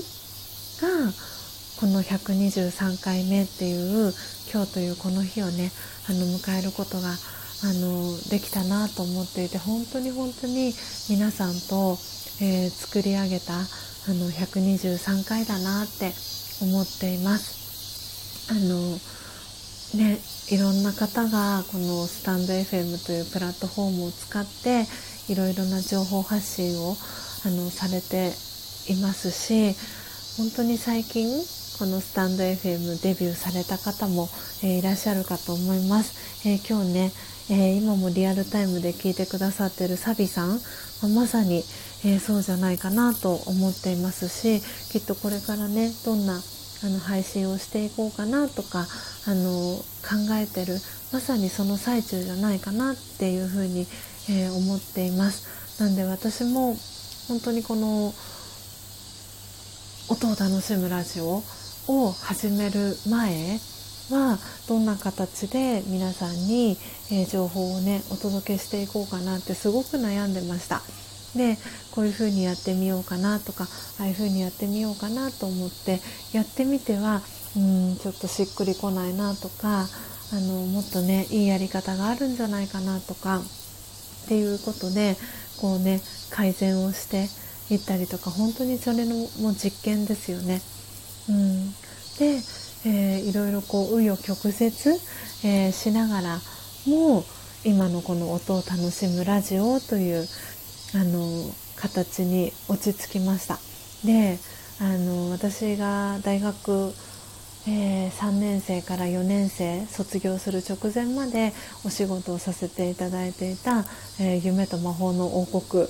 この123回目っていう今日というこの日をねあの迎えることがあのできたなと思っていて本当に本当に皆さんと、えー、作り上げたあの123回だなって思っています。あのね、いろんな方がこのスタンド FM というプラットフォームを使っていろいろな情報発信をあのされていますし本当に最近このスタンド FM デビューされた方も、えー、いらっしゃるかと思います、えー、今日ね、えー、今もリアルタイムで聞いてくださってるサビさん、まさに、えそうじゃないかなと思っていますしきっとこれからねどんなあの配信をしていこうかなとかあの考えてるまさにその最中じゃないかなっていうふうに、え思っています。なんで私も本当にこの音を楽しむラジオを始める前はどんな形で皆さんに、え情報をねお届けしていこうかなってすごく悩んでました。でこういうふうにやってみようかなとかああいうふうにやってみようかなと思ってやってみてはうんちょっとしっくりこないなとかあのもっとねいいやり方があるんじゃないかなとかっていうことでこうね改善をしていったりとか本当にそれのもう実験ですよね。うん、で、えー、いろいろこう紆余曲折、えー、しながらも今のこの音を楽しむラジオというあの形に落ち着きました。であの私が大学えー、3年生から4年生卒業する直前までお仕事をさせていただいていた「えー、夢と魔法の王国」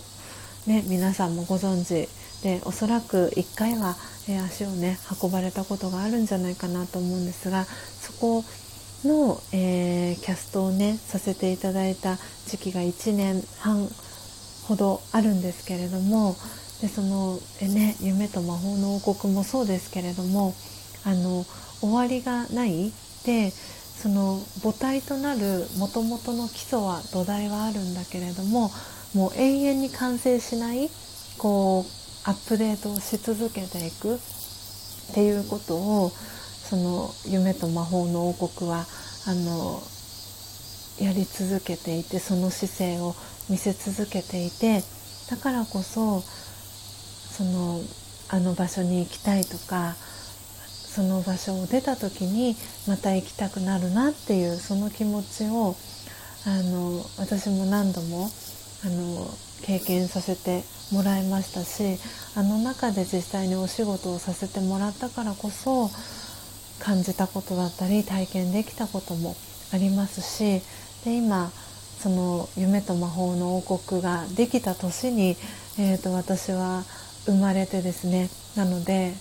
ね、皆さんもご存知でおそらく1回は、え、足をね運ばれたことがあるんじゃないかなと思うんですがそこの、えキャストをねさせていただいた時期が1年半ほどあるんですけれどもでその、えね、夢と魔法の王国もそうですけれどもあの終わりがないでその母体となるもともとの基礎は土台はあるんだけれどももう永遠に完成しないこうアップデートをし続けていくっていうことをその夢と魔法の王国はあのやり続けていてその姿勢を見せ続けていてだからこそそのあの場所に行きたいとかその場所を出た時にまた行きたくなるなっていうその気持ちをあの私も何度もあの経験させてもらいましたしあの中で実際にお仕事をさせてもらったからこそ感じたことだったり体験できたこともありますしで今その夢と魔法の王国ができた年に、えーと私は生まれてですねなので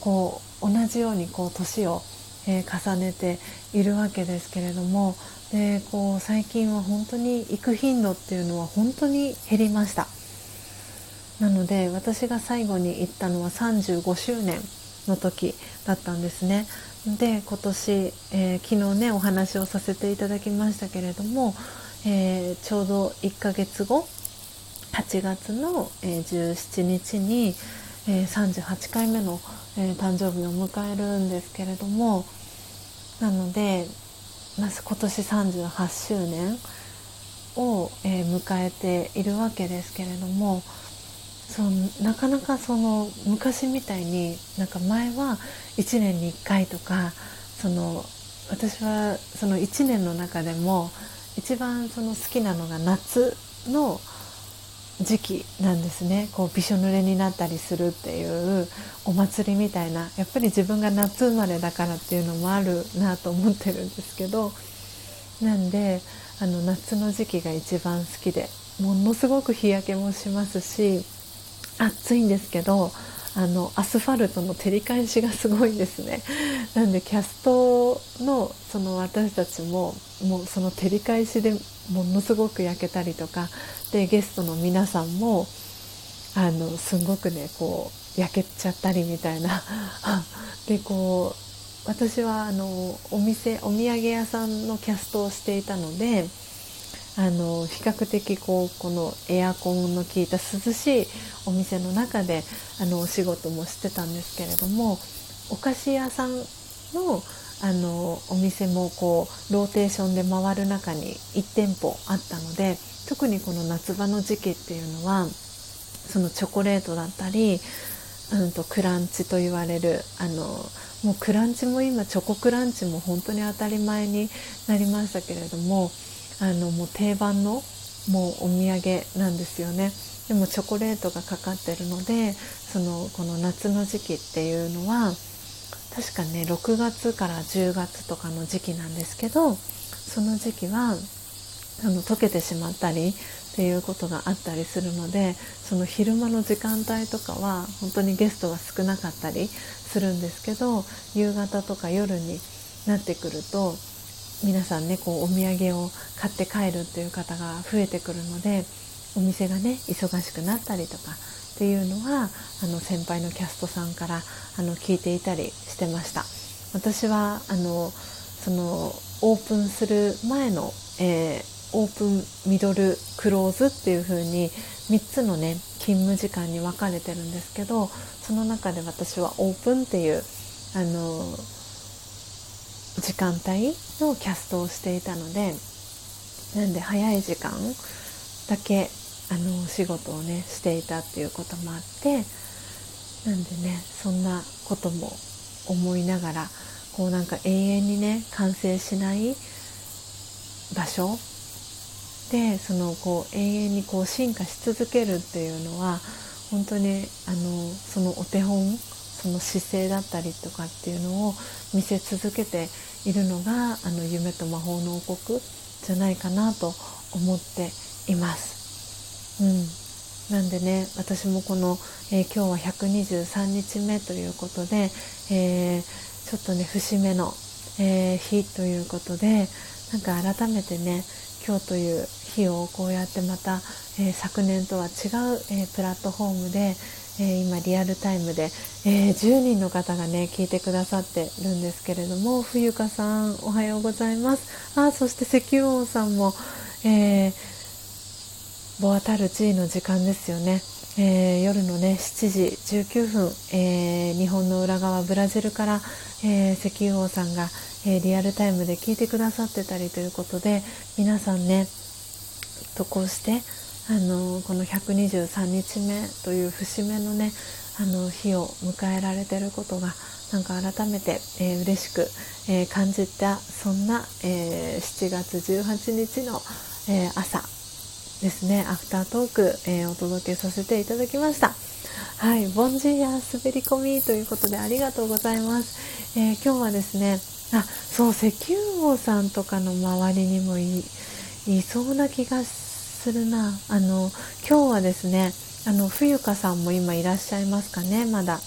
こう同じようにこう年を、えー、重ねているわけですけれどもでこう最近は本当に行く頻度っていうのは本当に減りました。なので私が最後に行ったのは35周年の時だったんですね。で今年、えー、昨日ねお話をさせていただきましたけれども、えー、ちょうど1ヶ月後8月の、えー、17日に、え38回目のえ、誕生日を迎えるんですけれどもなので、今年38周年を、えー、迎えているわけですけれどもそうなかなかその昔みたいになんか前は1年に1回とかその私はその1年の中でも一番その好きなのが夏の時期なんですね。こうびしょ濡れになったりするっていうお祭りみたいなやっぱり自分が夏生まれだからっていうのもあるなと思ってるんですけどなんであの夏の時期が一番好きでものすごく日焼けもしますし暑いんですけどあのアスファルトの照り返しがすごいんですね。なんでキャストのその私たちももうその照り返しでものすごく焼けたりとかでゲストの皆さんもあのすごくねこう焼けちゃったりみたいな。でこう私はあのお店お土産屋さんのキャストをしていたのであの比較的こうこのエアコンの効いた涼しいお店の中であのお仕事もしてたんですけれどもお菓子屋さんのあのお店もこうローテーションで回る中に1店舗あったので特にこの夏場の時期っていうのはそのチョコレートだったり、うん、とクランチと言われるあのもうクランチも今チョコクランチも本当に当たり前になりましたけれどもあのもう定番のもうお土産なんですよね。でもチョコレートがかかってるのでそのこの夏の時期っていうのは確かね6月から10月とかの時期なんですけどその時期はあの溶けてしまったりっていうことがあったりするのでその昼間の時間帯とかは本当にゲストが少なかったりするんですけど夕方とか夜になってくると皆さんねこうお土産を買って帰るっていう方が増えてくるのでお店がね忙しくなったりとかっていうのはあの先輩のキャストさんからあの聞いていたりしてました。私はあのそのオープンする前の、えー、オープンミドルクローズっていう風に3つのね勤務時間に分かれてるんですけどその中で私はオープンっていうあの時間帯のキャストをしていたのでなんで早い時間だけあのお仕事をねしていたっていうこともあってなんでねそんなことも思いながらこうなんか永遠にね完成しない場所でそのこう永遠にこう進化し続けるっていうのは本当にあのそのお手本その姿勢だったりとかっていうのを見せ続けているのがあの夢と魔法の王国じゃないかなと思っています。うん、なんでね私もこの、えー、今日は123日目ということで、えー、ちょっとね節目の、えー、日ということでなんか改めてね今日という日をこうやってまた、え昨年とは違う、えプラットフォームで、え今リアルタイムで、え10人の方がね聞いてくださってるんですけれども冬香さんおはようございます。あそして石油王さんも、えーボアタルチーの時間ですよね、えー、夜のね7時19分、えー、日本の裏側ブラジルから、えー、石油王さんが、えリアルタイムで聞いてくださってたりということで皆さんねとこうしてあのこの123日目という節目のねあの日を迎えられてることがなんか改めて、えー、嬉しく、えー、感じたそんな、えー、7月18日の、え朝ですね。アフタートーク、えー、お届けさせていただきました。はいボンジーや滑り込みということでありがとうございます、えー、今日はですねあそう石油王さんとかの周りにもいいそうな気がしするな。あの今日はですねあの冬香さんも今いらっしゃいますかねまだ。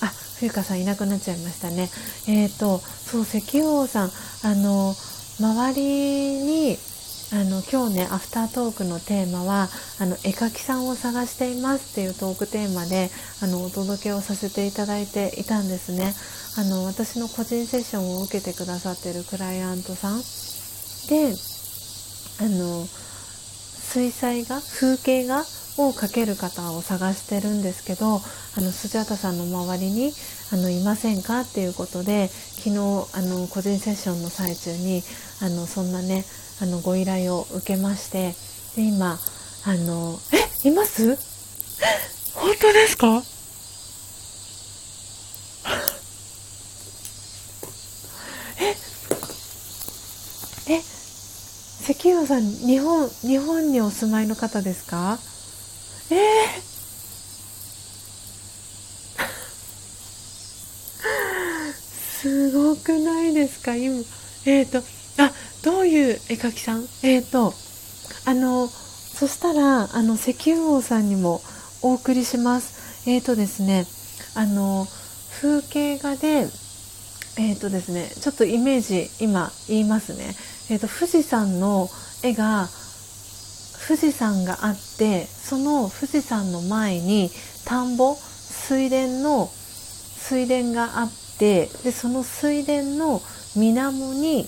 あ冬香さんいなくなっちゃいましたね。えっ、ー、とそう石油王さんあの周りにあの今日ねアフタートークのテーマはあの絵描きさんを探していますっていうトークテーマであのお届けをさせていただいていたんですね。あの私の個人セッションを受けてくださってるクライアントさん。であの水彩画風景画を描ける方を探してるんですけどあのスジャタさんの周りにあのいませんか？っていうことで昨日あの個人セッションの最中にあのそんなねあのご依頼を受けましてで今あのえ？います？本当ですか？え？え？石油さん日本日本にお住まいの方ですか？えー、すごくないですか？今。えっ、ー、とあどういう絵描きさん？えっ、ー、とあのそしたらあの石油王さんにもお送りします。えっ、ー、とですねあの風景画でえっ、ー、とですねちょっとイメージ今言いますね。えっ、と富士山の絵が富士山があってその富士山の前に田んぼ水田の水田があってでその水田の水面に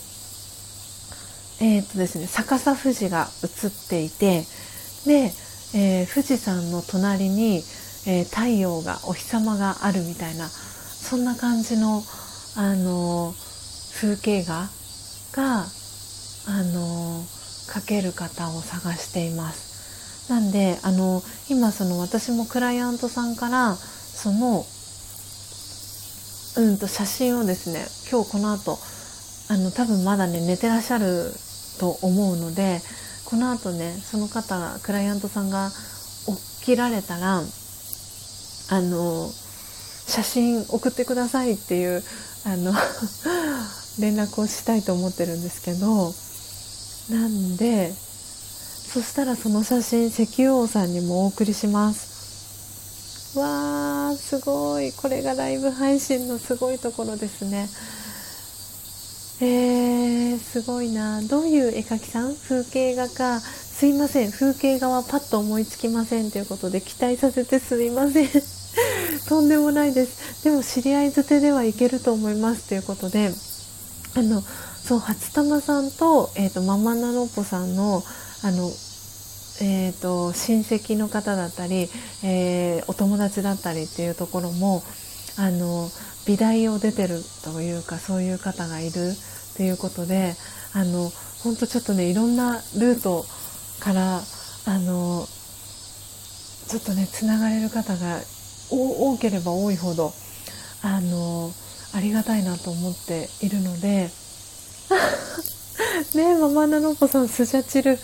えーとですね、逆さ富士が映っていてで、えー、富士山の隣に、えー、太陽がお日様があるみたいなそんな感じのあの風景画があの描ける方を探しています。なんであの今その私もクライアントさんからそのうんと写真をですね今日この後あの多分まだね寝てらっしゃると思うのでこの後ねその方クライアントさんが起きられたらあの写真送ってくださいっていうあの 連絡をしたいと思ってるんですけどなんでそしたらその写真石油王さんにもお送りします。わーすごい。これがライブ配信のすごいところですね。えー、すごいな。どういう絵描きさん？風景画か。すいません。風景画はパッと思いつきませんということで期待させてすみません。とんでもないです。でも知り合いづてではいけると思いますということであのそう初玉さんと,、えーと、ママナロッポさんのあの、えーと、親戚の方だったり、えー、お友達だったりっていうところもあの美大を出てるというかそういう方がいるっていうことであの本当ちょっとねいろんなルートからあのちょっとねつながれる方が多ければ多いほどあのありがたいなと思っているので ねえママナノポさんスジャチル。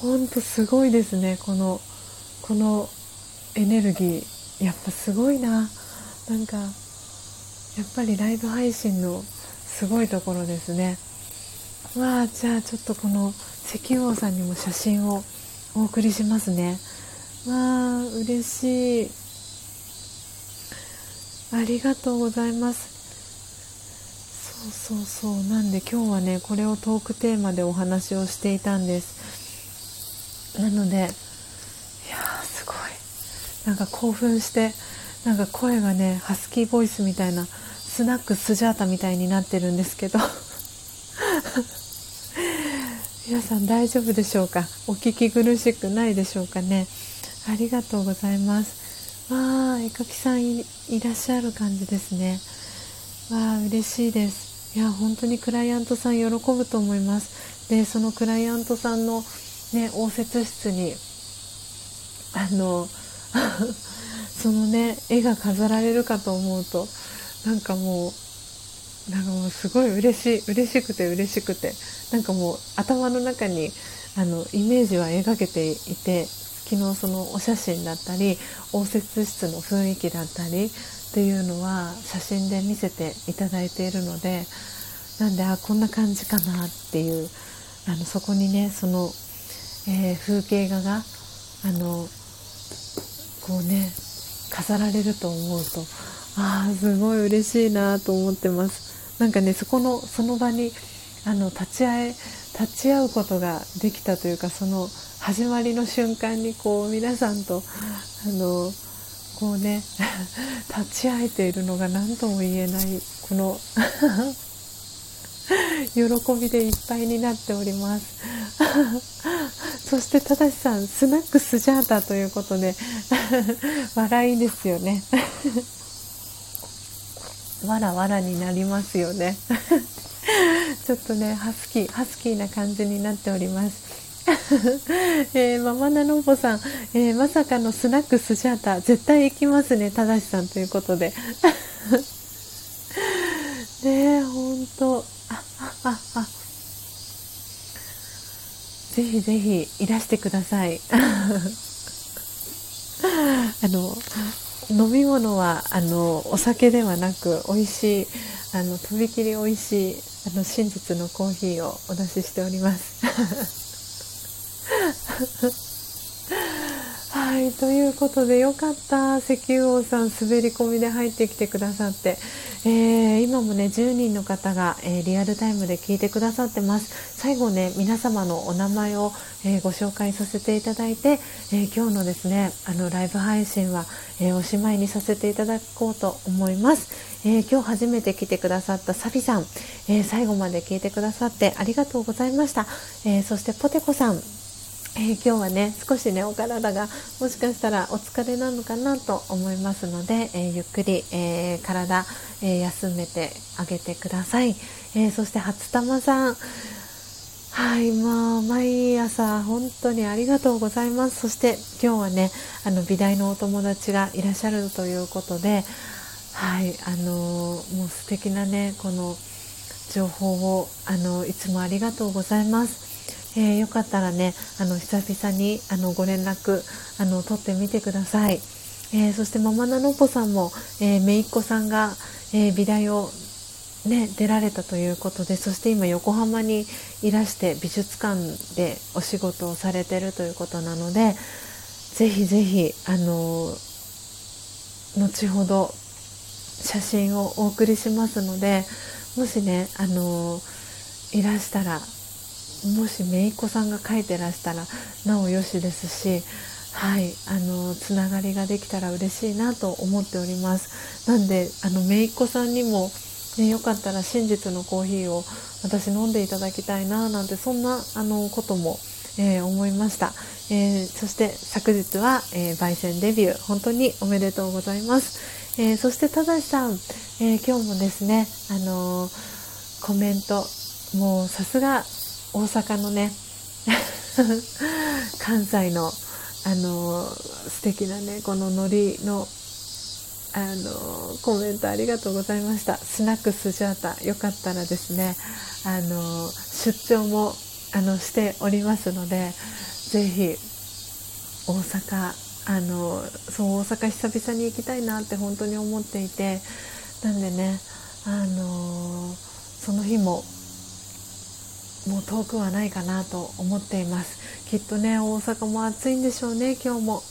ほんとすごいですね。このこのエネルギー。やっぱすごいな。なんかやっぱりライブ配信のすごいところですね。わあじゃあちょっとこの石油王さんにも写真をお送りしますね。わあ嬉しい。ありがとうございます。そうそうなんで今日はねこれをトークテーマでお話をしていたんです。なのでいやすごい。なんか興奮してなんか声がねハスキーボイスみたいなスナックスジャータみたいになってるんですけど。皆さん大丈夫でしょうか？お聞き苦しくないでしょうかね？ありがとうございます。わあ絵描きさんいらっしゃる感じですね。わあ嬉しいです。いや本当にクライアントさん喜ぶと思います。でそのクライアントさんの、ね、応接室にあの そのね絵が飾られるかと思うとなんかもうなんかもうすごい嬉しい嬉しくて嬉しくて。なんかもう頭の中にあのイメージは描けていて昨日そのお写真だったり応接室の雰囲気だったりっていうのは写真で見せていただいているのでなんであこんな感じかなっていうあのそこにねその、えー、風景画があのこうね飾られると思うとああすごい嬉しいなと思ってます。なんかねそこのその場にあの立ち会え立ち会うことができたというかその始まりの瞬間にこう皆さんとあのこうね 立ち会えているのが何とも言えないこの 喜びでいっぱいになっております。そしてただしさんスナックスジャータということで笑いですよね。わらわらになりますよね。ちょっとねハスキーハスキーな感じになっております。えー、ママナノボさん、えー、まさかのスナックスジャータ絶対行きますねただしさんということで。ねえほんと。あああぜひぜひいらしてください。あの飲み物はあのお酒ではなく美味しいあのとびきり美味しいあの真実のコーヒーをお出ししております。はい、ということでよかった。石油王さん滑り込みで入ってきてくださって、えー、今もね10人の方が、えー、リアルタイムで聞いてくださってます。最後ね皆様のお名前を、えー、ご紹介させていただいて、え今日のですねあのライブ配信は、えおしまいにさせていただこうと思います、え今日初めて来てくださったサビさん、え最後まで聞いてくださってありがとうございました、えそしてポテコさん。えー、今日はね少しねお体がもしかしたらお疲れなのかなと思いますので、えー、ゆっくり、えー、体、え休めてあげてください、えそして初玉さん。はいまあ毎朝本当にありがとうございます。そして今日はねあの美大のお友達がいらっしゃるということではいあのもう素敵なねこの情報をあのいつもありがとうございます。えー、よかったらねあの久々にあのご連絡あの取ってみてください、えー、そしてママナノポさんも、えー、めいっ子さんが、え美大をね、出られたということでそして今横浜にいらして美術館でお仕事をされてるということなのでぜひぜひあの後ほど写真をお送りしますのでもしねあのいらしたらもし姪っ子さんが書いてらしたらなおよしですしはいあのつながりができたら嬉しいなと思っております。なんであの姪っ子さんにも、ね、よかったら真実のコーヒーを私飲んでいただきたいななんてそんなあのことも、えー、思いました、えー、そして昨日は、えー、焙煎デビュー。本当におめでとうございます、えそして正さん、え今日もですねあのコメント。もうさすが大阪のね 関西のあの素敵なねこのノリのあのコメントありがとうございました。スナックスジャータよかったらですねあの出張もあのしておりますのでぜひ大阪あのそう大阪久々に行きたいなって本当に思っていてなんでねあのその日ももう遠くはないかなと思っています。きっとね大阪も暑いんでしょうね今日も。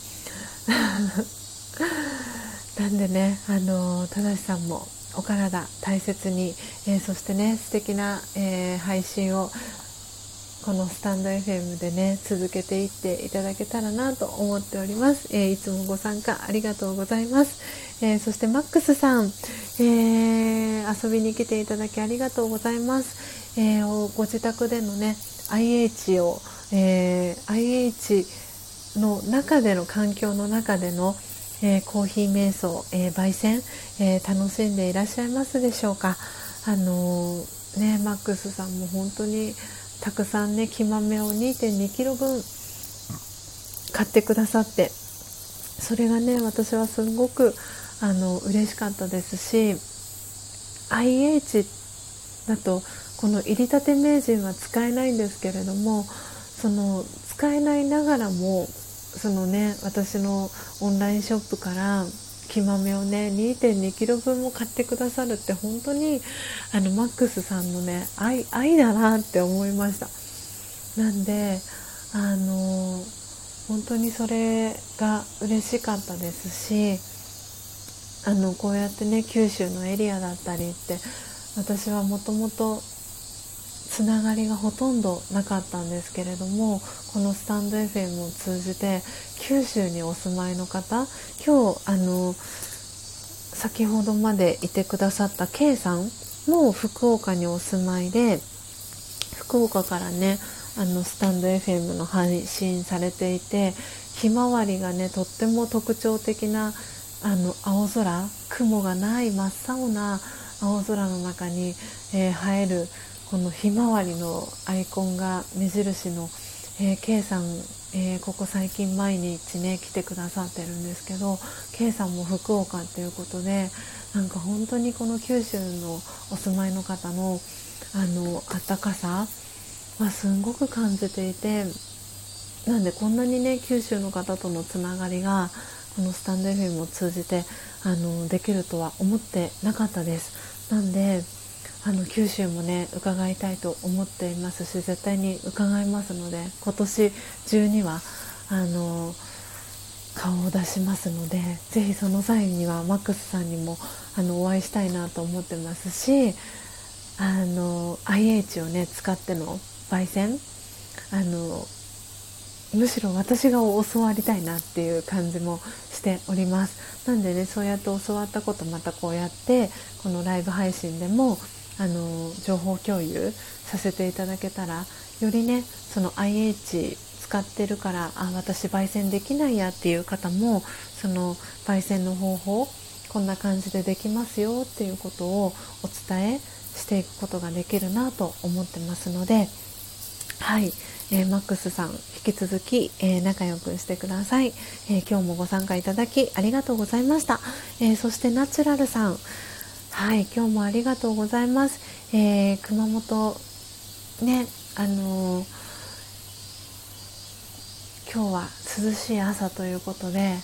なんでねあの正さんもお体大切に、えー、そしてね素敵な、えー、配信をこのスタンド FM でね続けていっていただけたらなと思っております、えー、いつもご参加ありがとうございます、えー、そしてマックスさん、えー、遊びに来ていただきありがとうございます、えご自宅でのね IH を、え IH の中での環境の中でのえー、コーヒー瞑想、えー、焙煎、えー、楽しんでいらっしゃいますでしょうか？あのねマックスさんも本当にたくさんね木豆を2 2キロ分買ってくださってそれがね私はすごくあの嬉しかったですし IH だとこの入りたて名人は使えないんですけれどもその使えないながらもそのね私のオンラインショップから木豆をね 2.2kg 分も買ってくださるって本当にあのマックスさんのね愛愛だなって思いました。なんであの本当にそれが嬉しかったですしあのこうやってね九州のエリアだったりって私はもともとつながりがほとんどなかったんですけれどもこのスタンド FM を通じて九州にお住まいの方今日あの先ほどまでいてくださった K さんも福岡にお住まいで福岡からねあのスタンド FM の配信されていてひまわりがねとっても特徴的なあの青空雲がない真っ青な青空の中に、えー、映えるこのひまわりのアイコンが目印の、えー、K さん、えー、ここ最近毎日ね来てくださってるんですけど K さんも福岡っていうことでなんか本当にこの九州のお住まいの方のあの温かさはすごく感じていてなんでこんなにね九州の方とのつながりがこのスタンド FM を通じてあのできるとは思ってなかったです。なんであの九州もね伺いたいと思っています。し絶対に伺いますので今年中にはあの顔を出しますのでぜひその際にはマックスさんにもあのお会いしたいなと思ってますしあの IH をね使っての焙煎あのむしろ私が教わりたいなっていう感じもしております。なんでねそうやって教わったことまたこうやってこのライブ配信でもあの情報共有させていただけたらよりねその IH 使ってるからあ私焙煎できないやっていう方もその焙煎の方法こんな感じでできますよっていうことをお伝えしていくことができるなと思ってますのではい、えー、マックスさん引き続き、えー、仲良くしてください、えー、今日もご参加いただきありがとうございました、えそしてナチュラルさん。はい今日もありがとうございます、え熊本ねあの今日は涼しい朝ということで。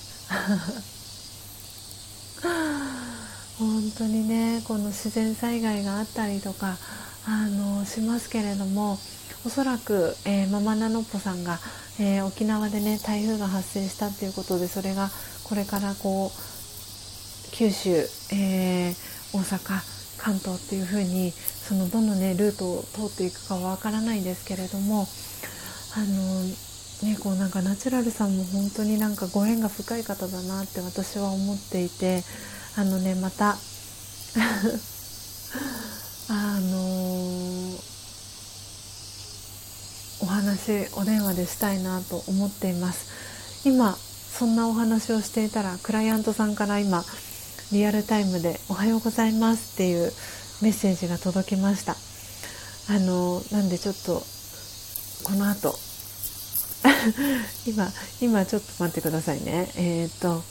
本当にねこの自然災害があったりとかあのしますけれどもおそらく、えー、ママナノッポさんが、えー、沖縄でね台風が発生したっていうことでそれがこれからこう九州、えー、大阪関東っていう風にそのどのねルートを通っていくかはわからないんですけれどもあのねこうなんかナチュラルさんも本当になんかご縁が深い方だなって私は思っていてあのねまた あのお話お電話でしたいなと思っています。今そんなお話をしていたらクライアントさんから今リアルタイムで「おはようございます」っていうメッセージが届きました。あのなんでちょっとこの後 今今ちょっと待ってくださいね。えっ、と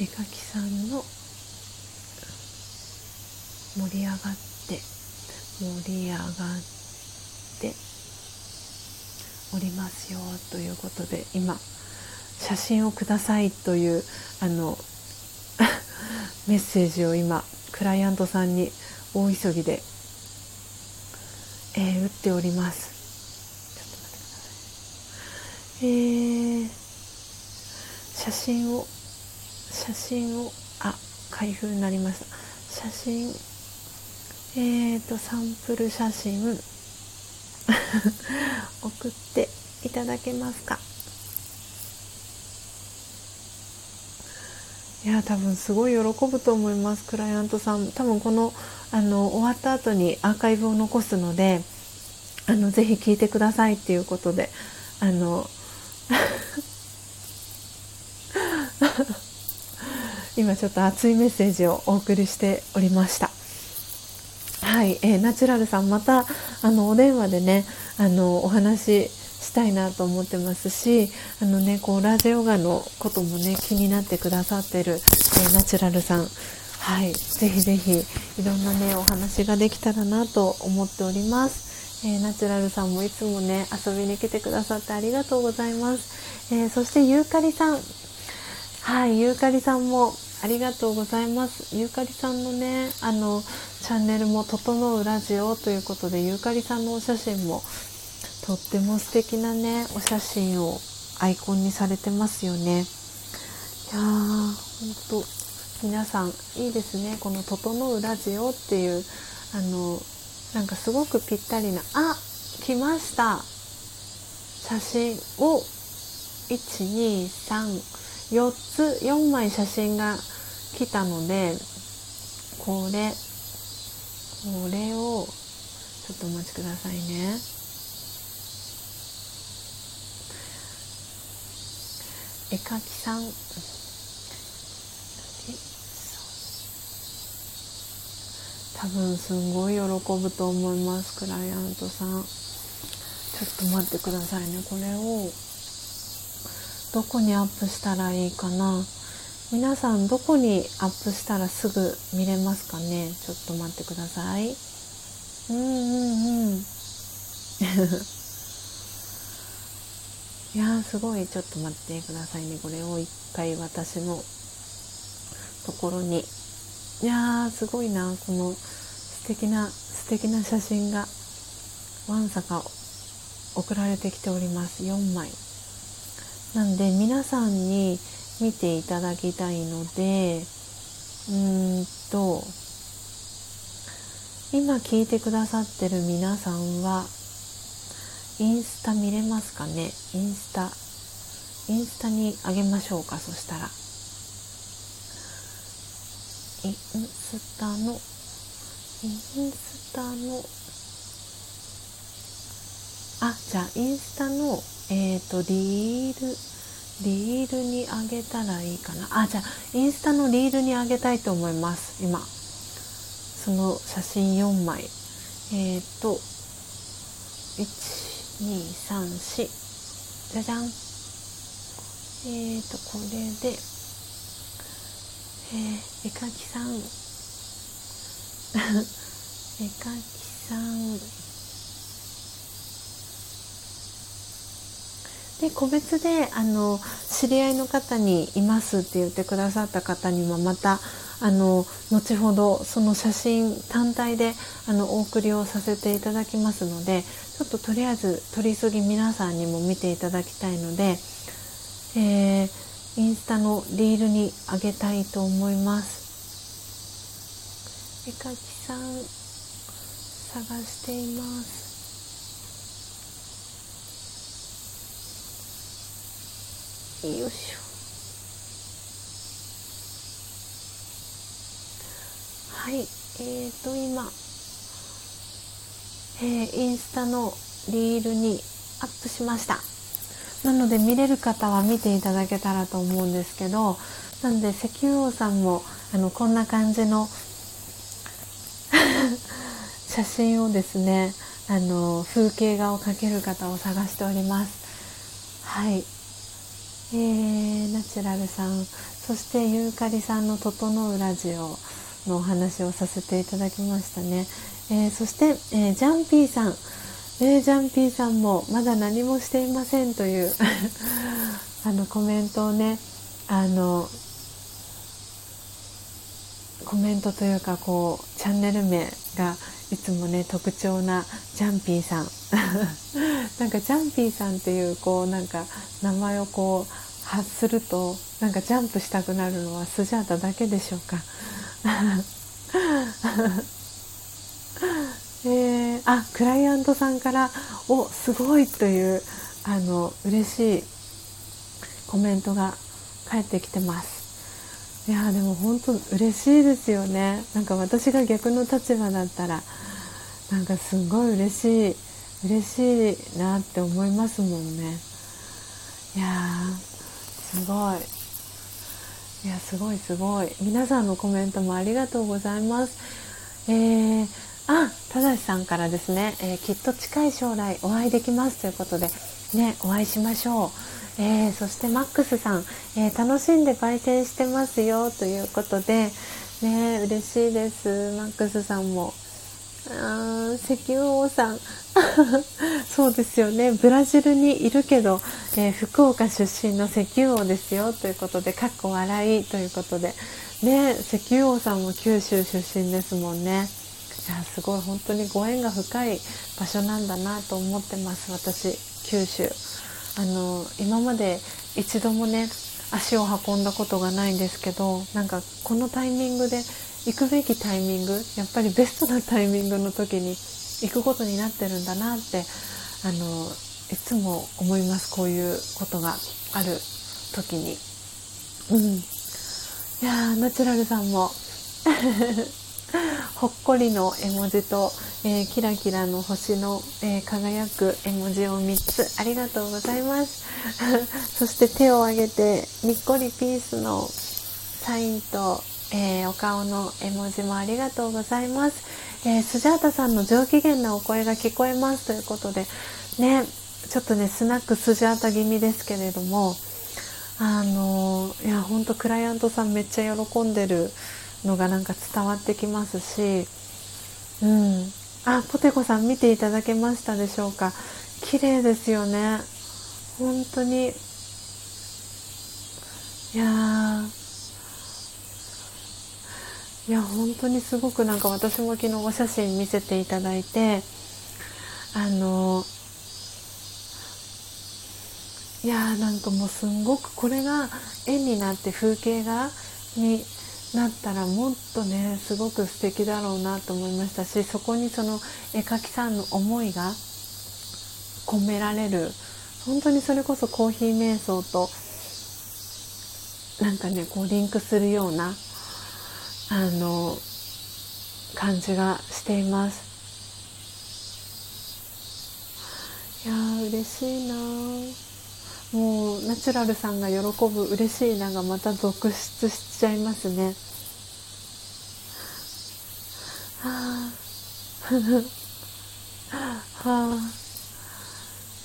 絵描きさんの盛り上がって盛り上がっておりますよということで今写真をくださいというあの メッセージを今クライアントさんに大急ぎで、えー、打っております。えー、写真を写真をあ開封になりました。写真えーとサンプル写真 送っていただけますか。いや多分すごい喜ぶと思いますクライアントさん多分このあの終わった後にアーカイブを残すのであのぜひ聞いてくださいっていうことであの 今ちょっと熱いメッセージをお送りしておりました。はい、えー、ナチュラルさんまたあのお電話でねあのお話したいなと思ってますしあのねこうラジオガのこともね気になってくださってる、えー、ナチュラルさん。はい。ぜひぜひいろんなねお話ができたらなと思っております、えー、ナチュラルさんもいつもね遊びに来てくださってありがとうございます、えそしてゆうかりさん。はい。ゆうかりさんもありがとうございます。ゆうかりさんのねあのチャンネルも「整うラジオ」ということでゆかりさんのお写真もとっても素敵なねお写真をアイコンにされてますよね。いやーほんと皆さんいいですね。この「整うラジオ」っていうあのなんかすごくぴったりなあ来ました。写真を1234つ4枚写真が来たのでこれこれをちょっとお待ちくださいね。絵描きさん。多分すんごい喜ぶと思いますクライアントさん。ちょっと待ってくださいね。これをどこにアップしたらいいかな？皆さんどこにアップしたらすぐ見れますかね？ちょっと待ってください。うんうんうん。いやすごい。ちょっと待ってくださいね。これを一回私のところに。いやーすごいな。この素敵な素敵な写真がわんさか送られてきております。4枚。なんで皆さんに見ていただきたいのでうーんと今聞いてくださってる皆さんはインスタ見れますかね？インスタ。インスタにあげましょうか？そしたら。インスタの。インスタの。あじゃあインスタのえっ、ー、とリール。リールにあげたらいいかな？あじゃあインスタのリールにあげたいと思います。今。その写真4枚。えっ、ー、と234じゃじゃん。えっ、ー、とこれでえー、絵描きさん。絵描きさん。で個別であの知り合いの方にいますって言ってくださった方にはまたあの後ほどその写真単体であのお送りをさせていただきますのでちょっととりあえず取り急ぎ皆さんにも見ていただきたいので、えー、インスタのリールにあげたいと思います。絵描きさん探していますよいしょはい。えーと今、えー、インスタのリールにアップしました。なので見れる方は見ていただけたらと思うんですけどなので石油王さんもあのこんな感じの 写真をですねあの風景画を描ける方を探しております。はい。えー、ナチュラルさん。そしてユーカリさんの「整うラジオ」のお話をさせていただきましたね、えー、そして、えー、ジャンピーさん、えー、ジャンピーさんもまだ何もしていませんという あのコメントをねあのコメントというかこうチャンネル名がいつもね特徴なジャンピーさん。なんかジャンピーさんっていうこうなんか名前をこう発するとなんかジャンプしたくなるのはスジャータだけでしょうか。えー、あクライアントさんから「おすごい!」というあの嬉しいコメントが返ってきてます。いやでも本当嬉しいですよね。なんか私が逆の立場だったらなんかすごい嬉しい嬉しいなって思いますもんね。いやすごい。いやすごいすごい。皆さんのコメントもありがとうございます。えー、あただしさんからですね、えー、きっと近い将来お会いできますということでねお会いしましょう。えー、そしてマックスさん、えー、楽しんで焙煎してますよということでね嬉しいです。マックスさんも。石油王さん。そうですよね。ブラジルにいるけど、えー、福岡出身の石油王ですよ。ということでかっこ笑いということで。ね石油王さんも九州出身ですもんね。いやすごい。本当にご縁が深い場所なんだなと思ってます。私九州。あの今まで一度もね足を運んだことがないんですけどなんかこのタイミングで行くべきタイミングやっぱりベストなタイミングの時に行くことになってるんだなってあのいつも思います。こういうことがある時に。うん、いやナチュラルさんも。ほっこりの絵文字と、えー、キラキラの星の、えー、輝く絵文字を3つ。ありがとうございます。そして手を挙げてにっこりピースのサインとえー、お顔の絵文字もありがとうございます、えー、スジャータさんの上機嫌なお声が聞こえますということでねちょっとねスナックスジャータ気味ですけれどもあのー、いやほんとクライアントさんめっちゃ喜んでるのがなんか伝わってきますしうん。あポテコさん見ていただけましたでしょうか？綺麗ですよね。本当に。いやー。いや本当にすごくなんか私も昨日お写真見せていただいてあのいやーなんかもうすんごくこれが絵になって風景画になったらもっとねすごく素敵だろうなと思いましたしそこにその絵描きさんの思いが込められる本当にそれこそコーヒー瞑想となんかねこうリンクするようなあの感じがしています。いや嬉しいな。もうナチュラルさんが喜ぶ嬉しいながまた続出しちゃいますね。はあ。は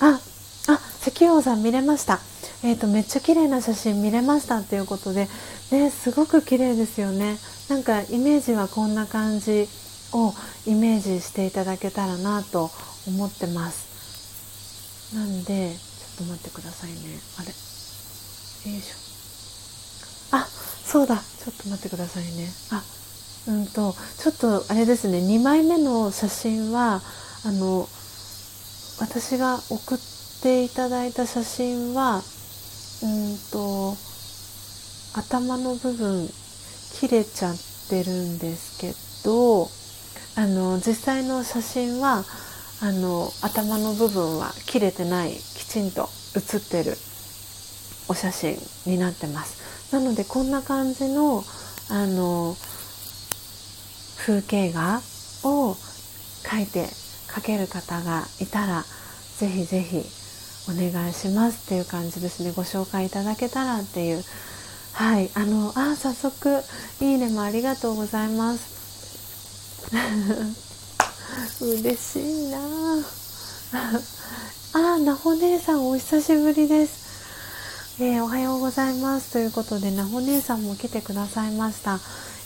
あ。ああ石王さん見れました。えっ、ー、とめっちゃ綺麗な写真見れましたっていうことでねすごく綺麗ですよね。なんかイメージはこんな感じをイメージしていただけたらなと思ってます。なんでちょっと待ってくださいね。あれ。よいしょ。あそうだ。ちょっと待ってくださいね。あうんとちょっとあれですね。2枚目の写真はあの私が送っていただいた写真はうんと頭の部分切れちゃってるんですけどあの実際の写真はあの頭の部分は切れてないきちんと写ってるお写真になってます。なのでこんな感じのあの風景画を描いて描ける方がいたらぜひぜひお願いしますっていう感じですね。ご紹介いただけたらっていうはい。あのあ早速いいねもありがとうございます。嬉しいな。あなほ姉さんお久しぶりです。えー、おはようございます。ということでなほ姉さんも来てくださいました。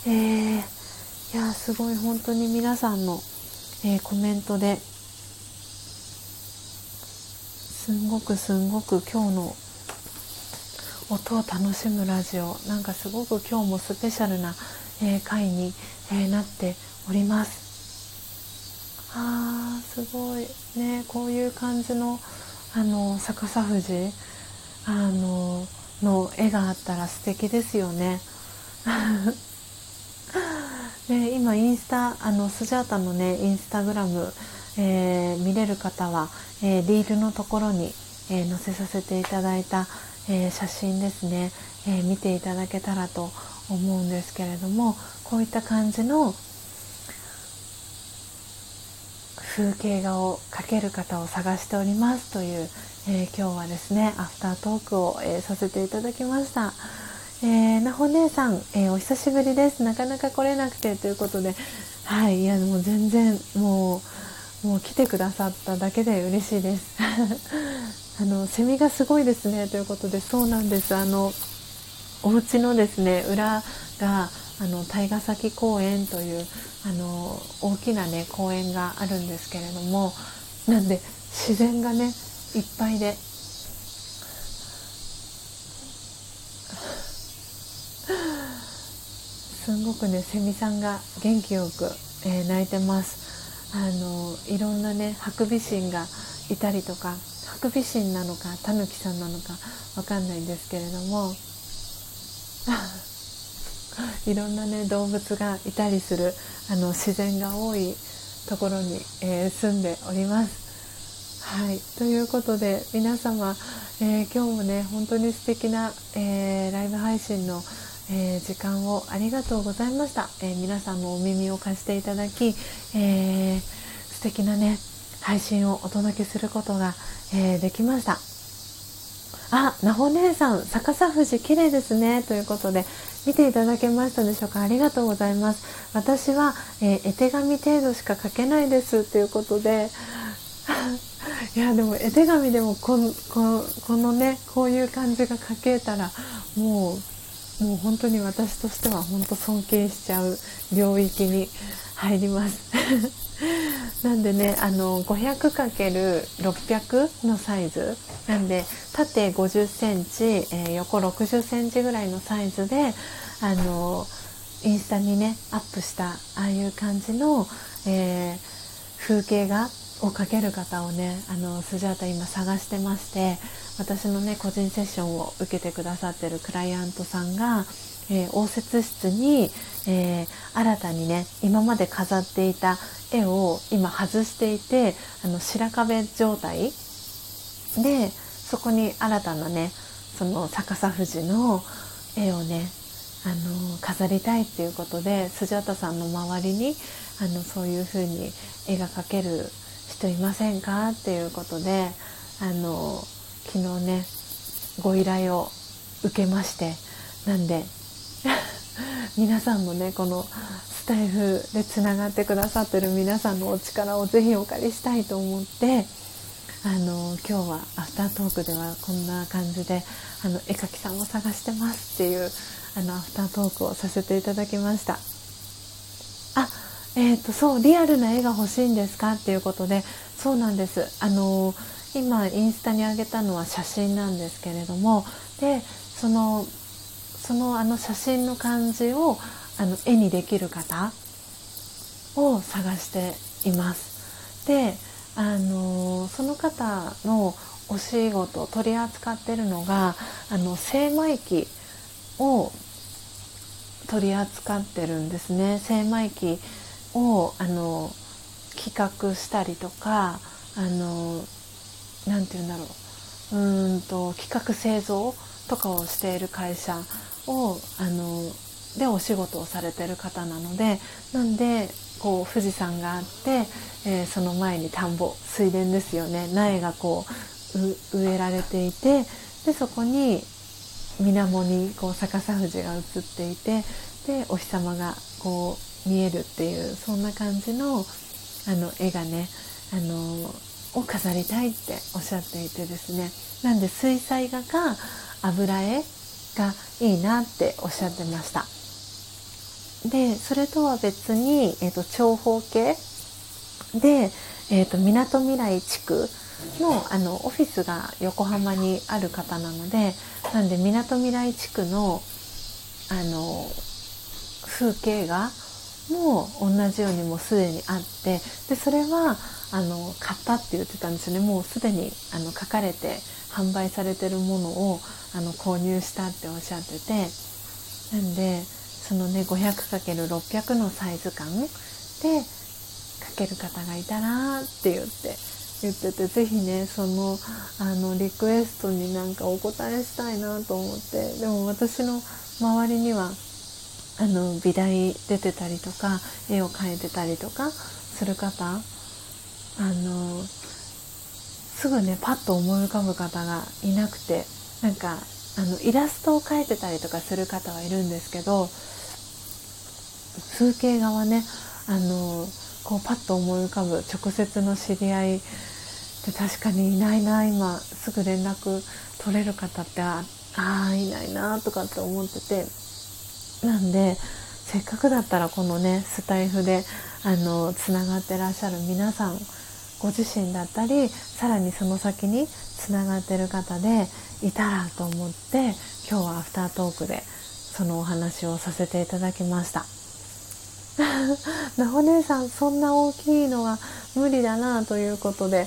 えー、いやすごい本当に皆さんの、えー、コメントですんごくすんごく今日の音を楽しむラジオ。なんかすごく今日もスペシャルな、えー、回に、えー、なっております。あーすごい。ねこういう感じのあの逆さ富士あのの絵があったら素敵ですよね。で 今インスタあのスジャータのねインスタグラム、えー、見れる方は、えー、リールのところに、えー、載せさせていただいた、え写真ですね、え見ていただけたらと思うんですけれどもこういった感じの風景画を描ける方を探しておりますという、え今日はですねアフタートークを、えさせていただきました。えー、なほ姉さん、えー、お久しぶりですなかなか来れなくてということではいいやもう全然もうもう来てくださっただけで嬉しいですあのセミがすごいですねということでそうなんです。あのお家のですね裏があの対ヶ崎公園というあの大きなね公園があるんですけれどもなんで自然がねいっぱいですんごくねセミさんが元気よく、えー、鳴いてます。あのいろんなねハクビシンがいたりとかハクビシンなのかタヌキさんなのかわかんないんですけれども いろんなね動物がいたりするあの自然が多いところに、えー、住んでおります。はいということで皆様、えー、今日もね本当に素敵な、えー、ライブ配信のえー、時間をありがとうございました、えー、皆さんのお耳を貸していただき、えー、素敵なね配信をお届けすることが、えできました。あ、なほ姉さん逆さ富士綺麗ですね。ということで見ていただけましたでしょうか？ありがとうございます。私は、え絵手紙程度しか書けないです。ということで いやでも絵手紙でもこここのねこういう感じが書けたらもうもう本当に私としては本当尊敬しちゃう領域に入ります。なんでねあの 500×600 のサイズ。なんで縦50センチ、えー、横60センチぐらいのサイズであのインスタにねアップしたああいう感じの、えー、風景画を描ける方をねあのスジャータ今探してまして私のね個人セッションを受けてくださってるクライアントさんが、えー、応接室に、えー、新たにね今まで飾っていた絵を今外していてあの白壁状態。でそこに新たなねその逆さ富士の絵をねあの飾りたいっていうことでスジャタさんの周りにあのそういう風に絵が描ける人いませんかっていうことであの昨日ねご依頼を受けましてなんで皆さんもねこのスタイフでつながってくださってる皆さんのお力をぜひお借りしたいと思ってあの今日はアフタートークではこんな感じであの絵描きさんを探してますっていうあのアフタートークをさせていただきました。あえっ、ー、とそうリアルな絵が欲しいんですかっていうことでそうなんです。あの今インスタに上げたのは写真なんですけれどもでそのそのあの写真の感じをあの絵にできる方を探しています。であのその方のお仕事取り扱ってるのがあの精米機を取り扱ってるんですね精米機をあの企画したりとかあのなんて言うんだろううんと企画製造とかをしている会社をあのでお仕事をされてる方なのでなんでこう富士山があって、えー、その前に田んぼ水田ですよね。苗がこう植えられていてでそこに水面にこう逆さ富士が映っていてでお日様がこう見えるっていうそんな感じのあの絵がねあのを飾りたいっておっしゃっていてですね。なんで水彩画か油絵がいいなっておっしゃってました。でそれとは別に、えーと、長方形でみなとみらい地区のあのオフィスが横浜にある方なのでなんでみなとみらい地区のあの風景画も同じようにもうすでにあってでそれはあの買ったって言ってたんですよね。もうすでにあの書かれて販売されてるものをあの購入したっておっしゃってて。なんでそのね 500×600 のサイズ感で描ける方がいたらって言って言ってて是非ねそのあのリクエストになんかお答えしたいなと思って。でも私の周りにはあの美大出てたりとか絵を描いてたりとかする方あのすぐねパッと思い浮かぶ方がいなくて。なんかあのイラストを描いてたりとかする方はいるんですけど風景画はねあのこうパッと思い浮かぶ直接の知り合いって確かにいないな今すぐ連絡取れる方ってああいないなとかって思ってて。なんでせっかくだったらこのねスタイフであのつながってらっしゃる皆さんご自身だったりさらにその先につながってる方でいたらと思って今日はアフタートークでそのお話をさせていただきました。なほ姉さんそんな大きいのは無理だなということで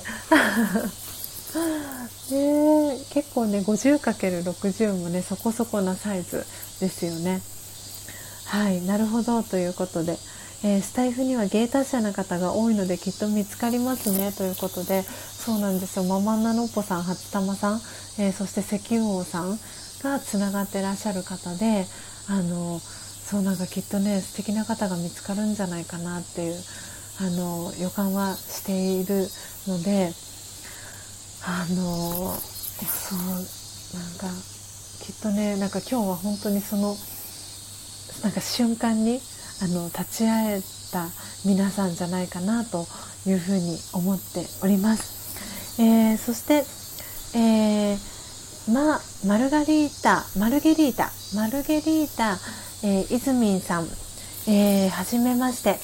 ね結構ね 50×60 もねそこそこなサイズですよね。はいなるほどということで、えー、スタイフには芸達者な方が多いのできっと見つかりますね。ということでそうなんですよ。ママンナノッポさん初玉さん、えー、そして石油王さんがつながってらっしゃる方であのそうなんかきっとね素敵な方が見つかるんじゃないかなっていうあの予感はしているのであのそうなんかきっとねなんか今日は本当にそのなんか瞬間にあの立ち会えた皆さんじゃないかなというふうに思っております。えー、そして、えー、ま、マルガリータ、マルゲリータ、マルゲリータ、えー、イズミンさん、えー、はじめまして、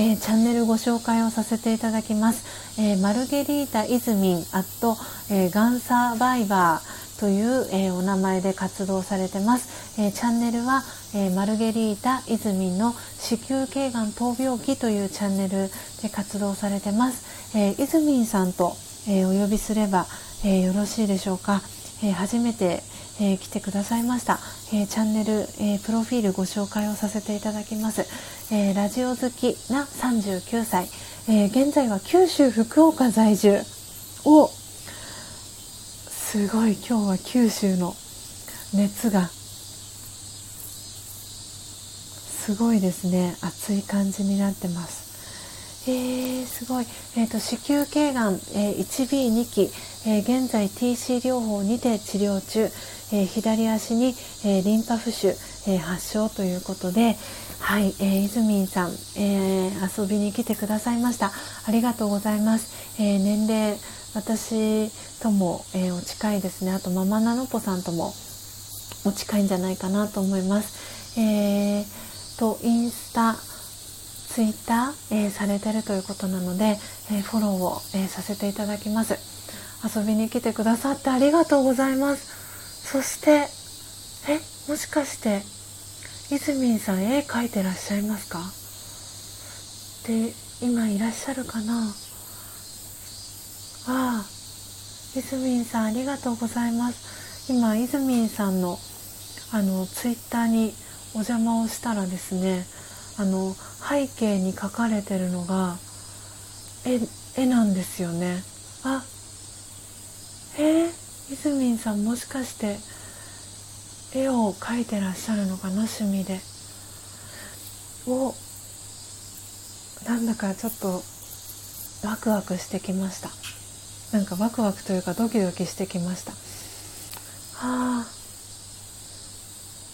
えー、チャンネルご紹介をさせていただきます。えー、マルゲリータ・イズミン・アット、えー、ガンサバイバー、という、えー、お名前で活動されてます、えー、チャンネルは、えー、マルゲリータ・イズミンの子宮頸がん闘病期というチャンネルで活動されてます、えー、イズミンさんと、えお呼びすれば、えよろしいでしょうか、え初めて、え来てくださいました、えチャンネル、えプロフィールご紹介をさせていただきます、えラジオ好きな39歳、え現在は九州福岡在住。をすごい。今日は九州の熱がすごいですね。暑い感じになってます。えー、すごい、えーと、子宮頸がん、えー、1B2 期、えー、現在 TC 療法にて治療中、えー、左足に、えー、リンパ浮腫、えー、発症ということで。はい、えー、イズミンさん、えー、遊びに来てくださいました。ありがとうございます、えー、年齢私とも、えー、お近いですね。あとママナノポさんともお近いんじゃないかなと思います。えー、とインスタツイッター、えー、されてるということなので、えー、フォローを、えー、させていただきます。遊びに来てくださってありがとうございます。そしてえもしかしていずみんさん絵描いてらっしゃいますか？で今いらっしゃるかな？ああいずみんさんありがとうございます。今いずみんさんのあのツイッターにお邪魔をしたらですねあの背景に描かれてるのが絵絵なんですよね。あえー、いずみんさんもしかして絵を描いてらっしゃるのかな趣味で。おなんだかちょっとワクワクしてきました。なんかワクワクというかドキドキしてきました。はあ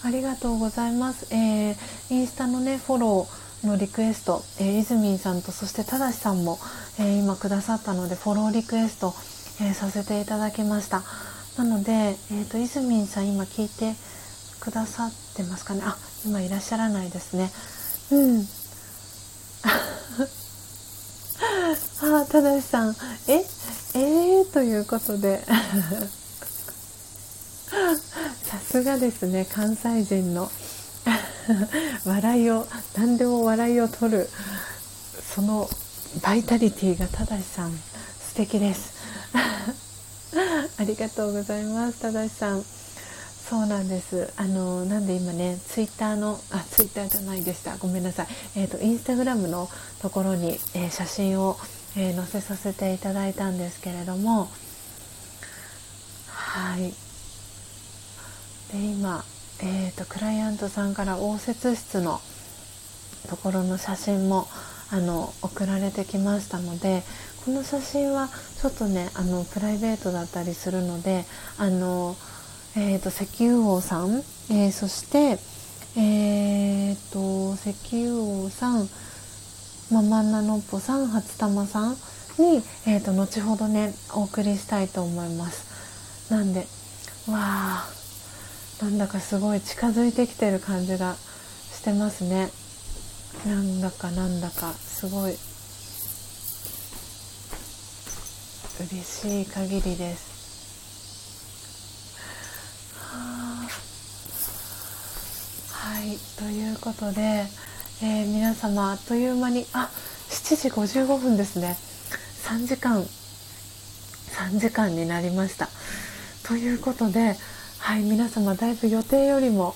ありがとうございます。えー、インスタのね、フォローのリクエスト、えー、イズミンさんとそしてただしさんも、えー、今くださったので、フォローリクエスト、えー、させていただきました。なので、えーと、イズミンさん今聞いてくださってますかね？あ、今いらっしゃらないですね。うん。あ、ただしさん、え、えー、ということで。さすがですね関西人の 笑いを何でも笑いを取るそのバイタリティがただしさん素敵です。ありがとうございますただしさん。そうなんです。あのなんで今ねツイッターのあツイッターじゃないでした。ごめんなさい。えっ、ー、とインスタグラムのところに、えー、写真を、えー、載せさせていただいたんですけれども。はい。で今、えーと、クライアントさんから応接室のところの写真もあの送られてきましたのでこの写真はちょっとねあのプライベートだったりするのであの、えーと、石油王さん、えー、そしてえーと、石油王さんママナノッポさん初玉さんに、えーと後ほどねお送りしたいと思います。なんでわあなんだかすごい近づいてきてる感じがしてますね。なんだかなんだかすごい。嬉しい限りです。はい。ということで、えー、皆様あっという間にあ7時55分ですね。3時間3時間になりました。ということではい皆様だいぶ予定よりも、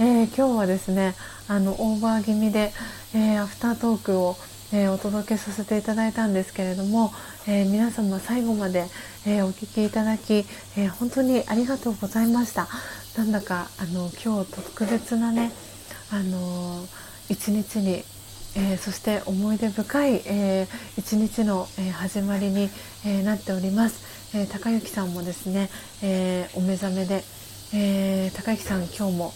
えー、今日はですねあのオーバー気味で、えー、アフタートークを、えー、お届けさせていただいたんですけれども、え皆様最後まで、えお聞きいただき、え本当にありがとうございました。なんだかあの今日特別なねあの一日にえー、そして思い出深い、えー、一日の、えー、始まりに、えなっております、え高幸さんもですね、えお目覚めで、えー、高之さん今日も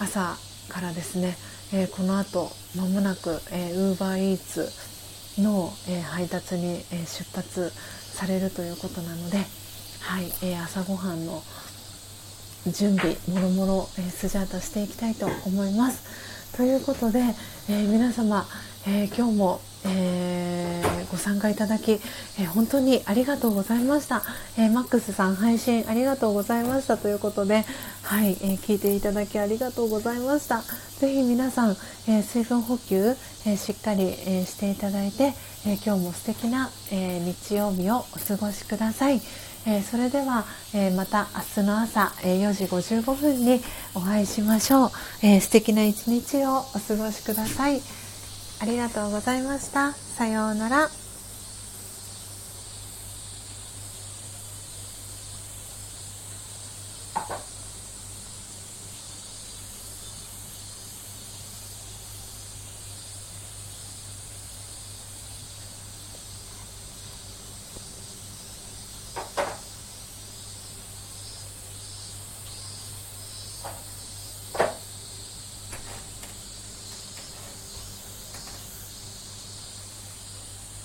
朝からですね、えー、この後まもなく、えー、UberEats の、えー、配達に、えー、出発されるということなので、はいえー、朝ごはんの準備もろもろ、えー、スジャータしていきたいと思います。ということで、えー、皆様、えー、今日も、えー、ご参加いただき、えー、本当にありがとうございました、えマックスさん配信ありがとうございました。ということで、はいえ聞いていただきありがとうございました。ぜひ皆さん、え水分補給、えしっかり、えしていただいて、え今日も素敵な、え日曜日をお過ごしください、えそれでは、えまた明日の朝、え4時55分にお会いしましょう、え素敵な一日をお過ごしください。ありがとうございました。さようなら。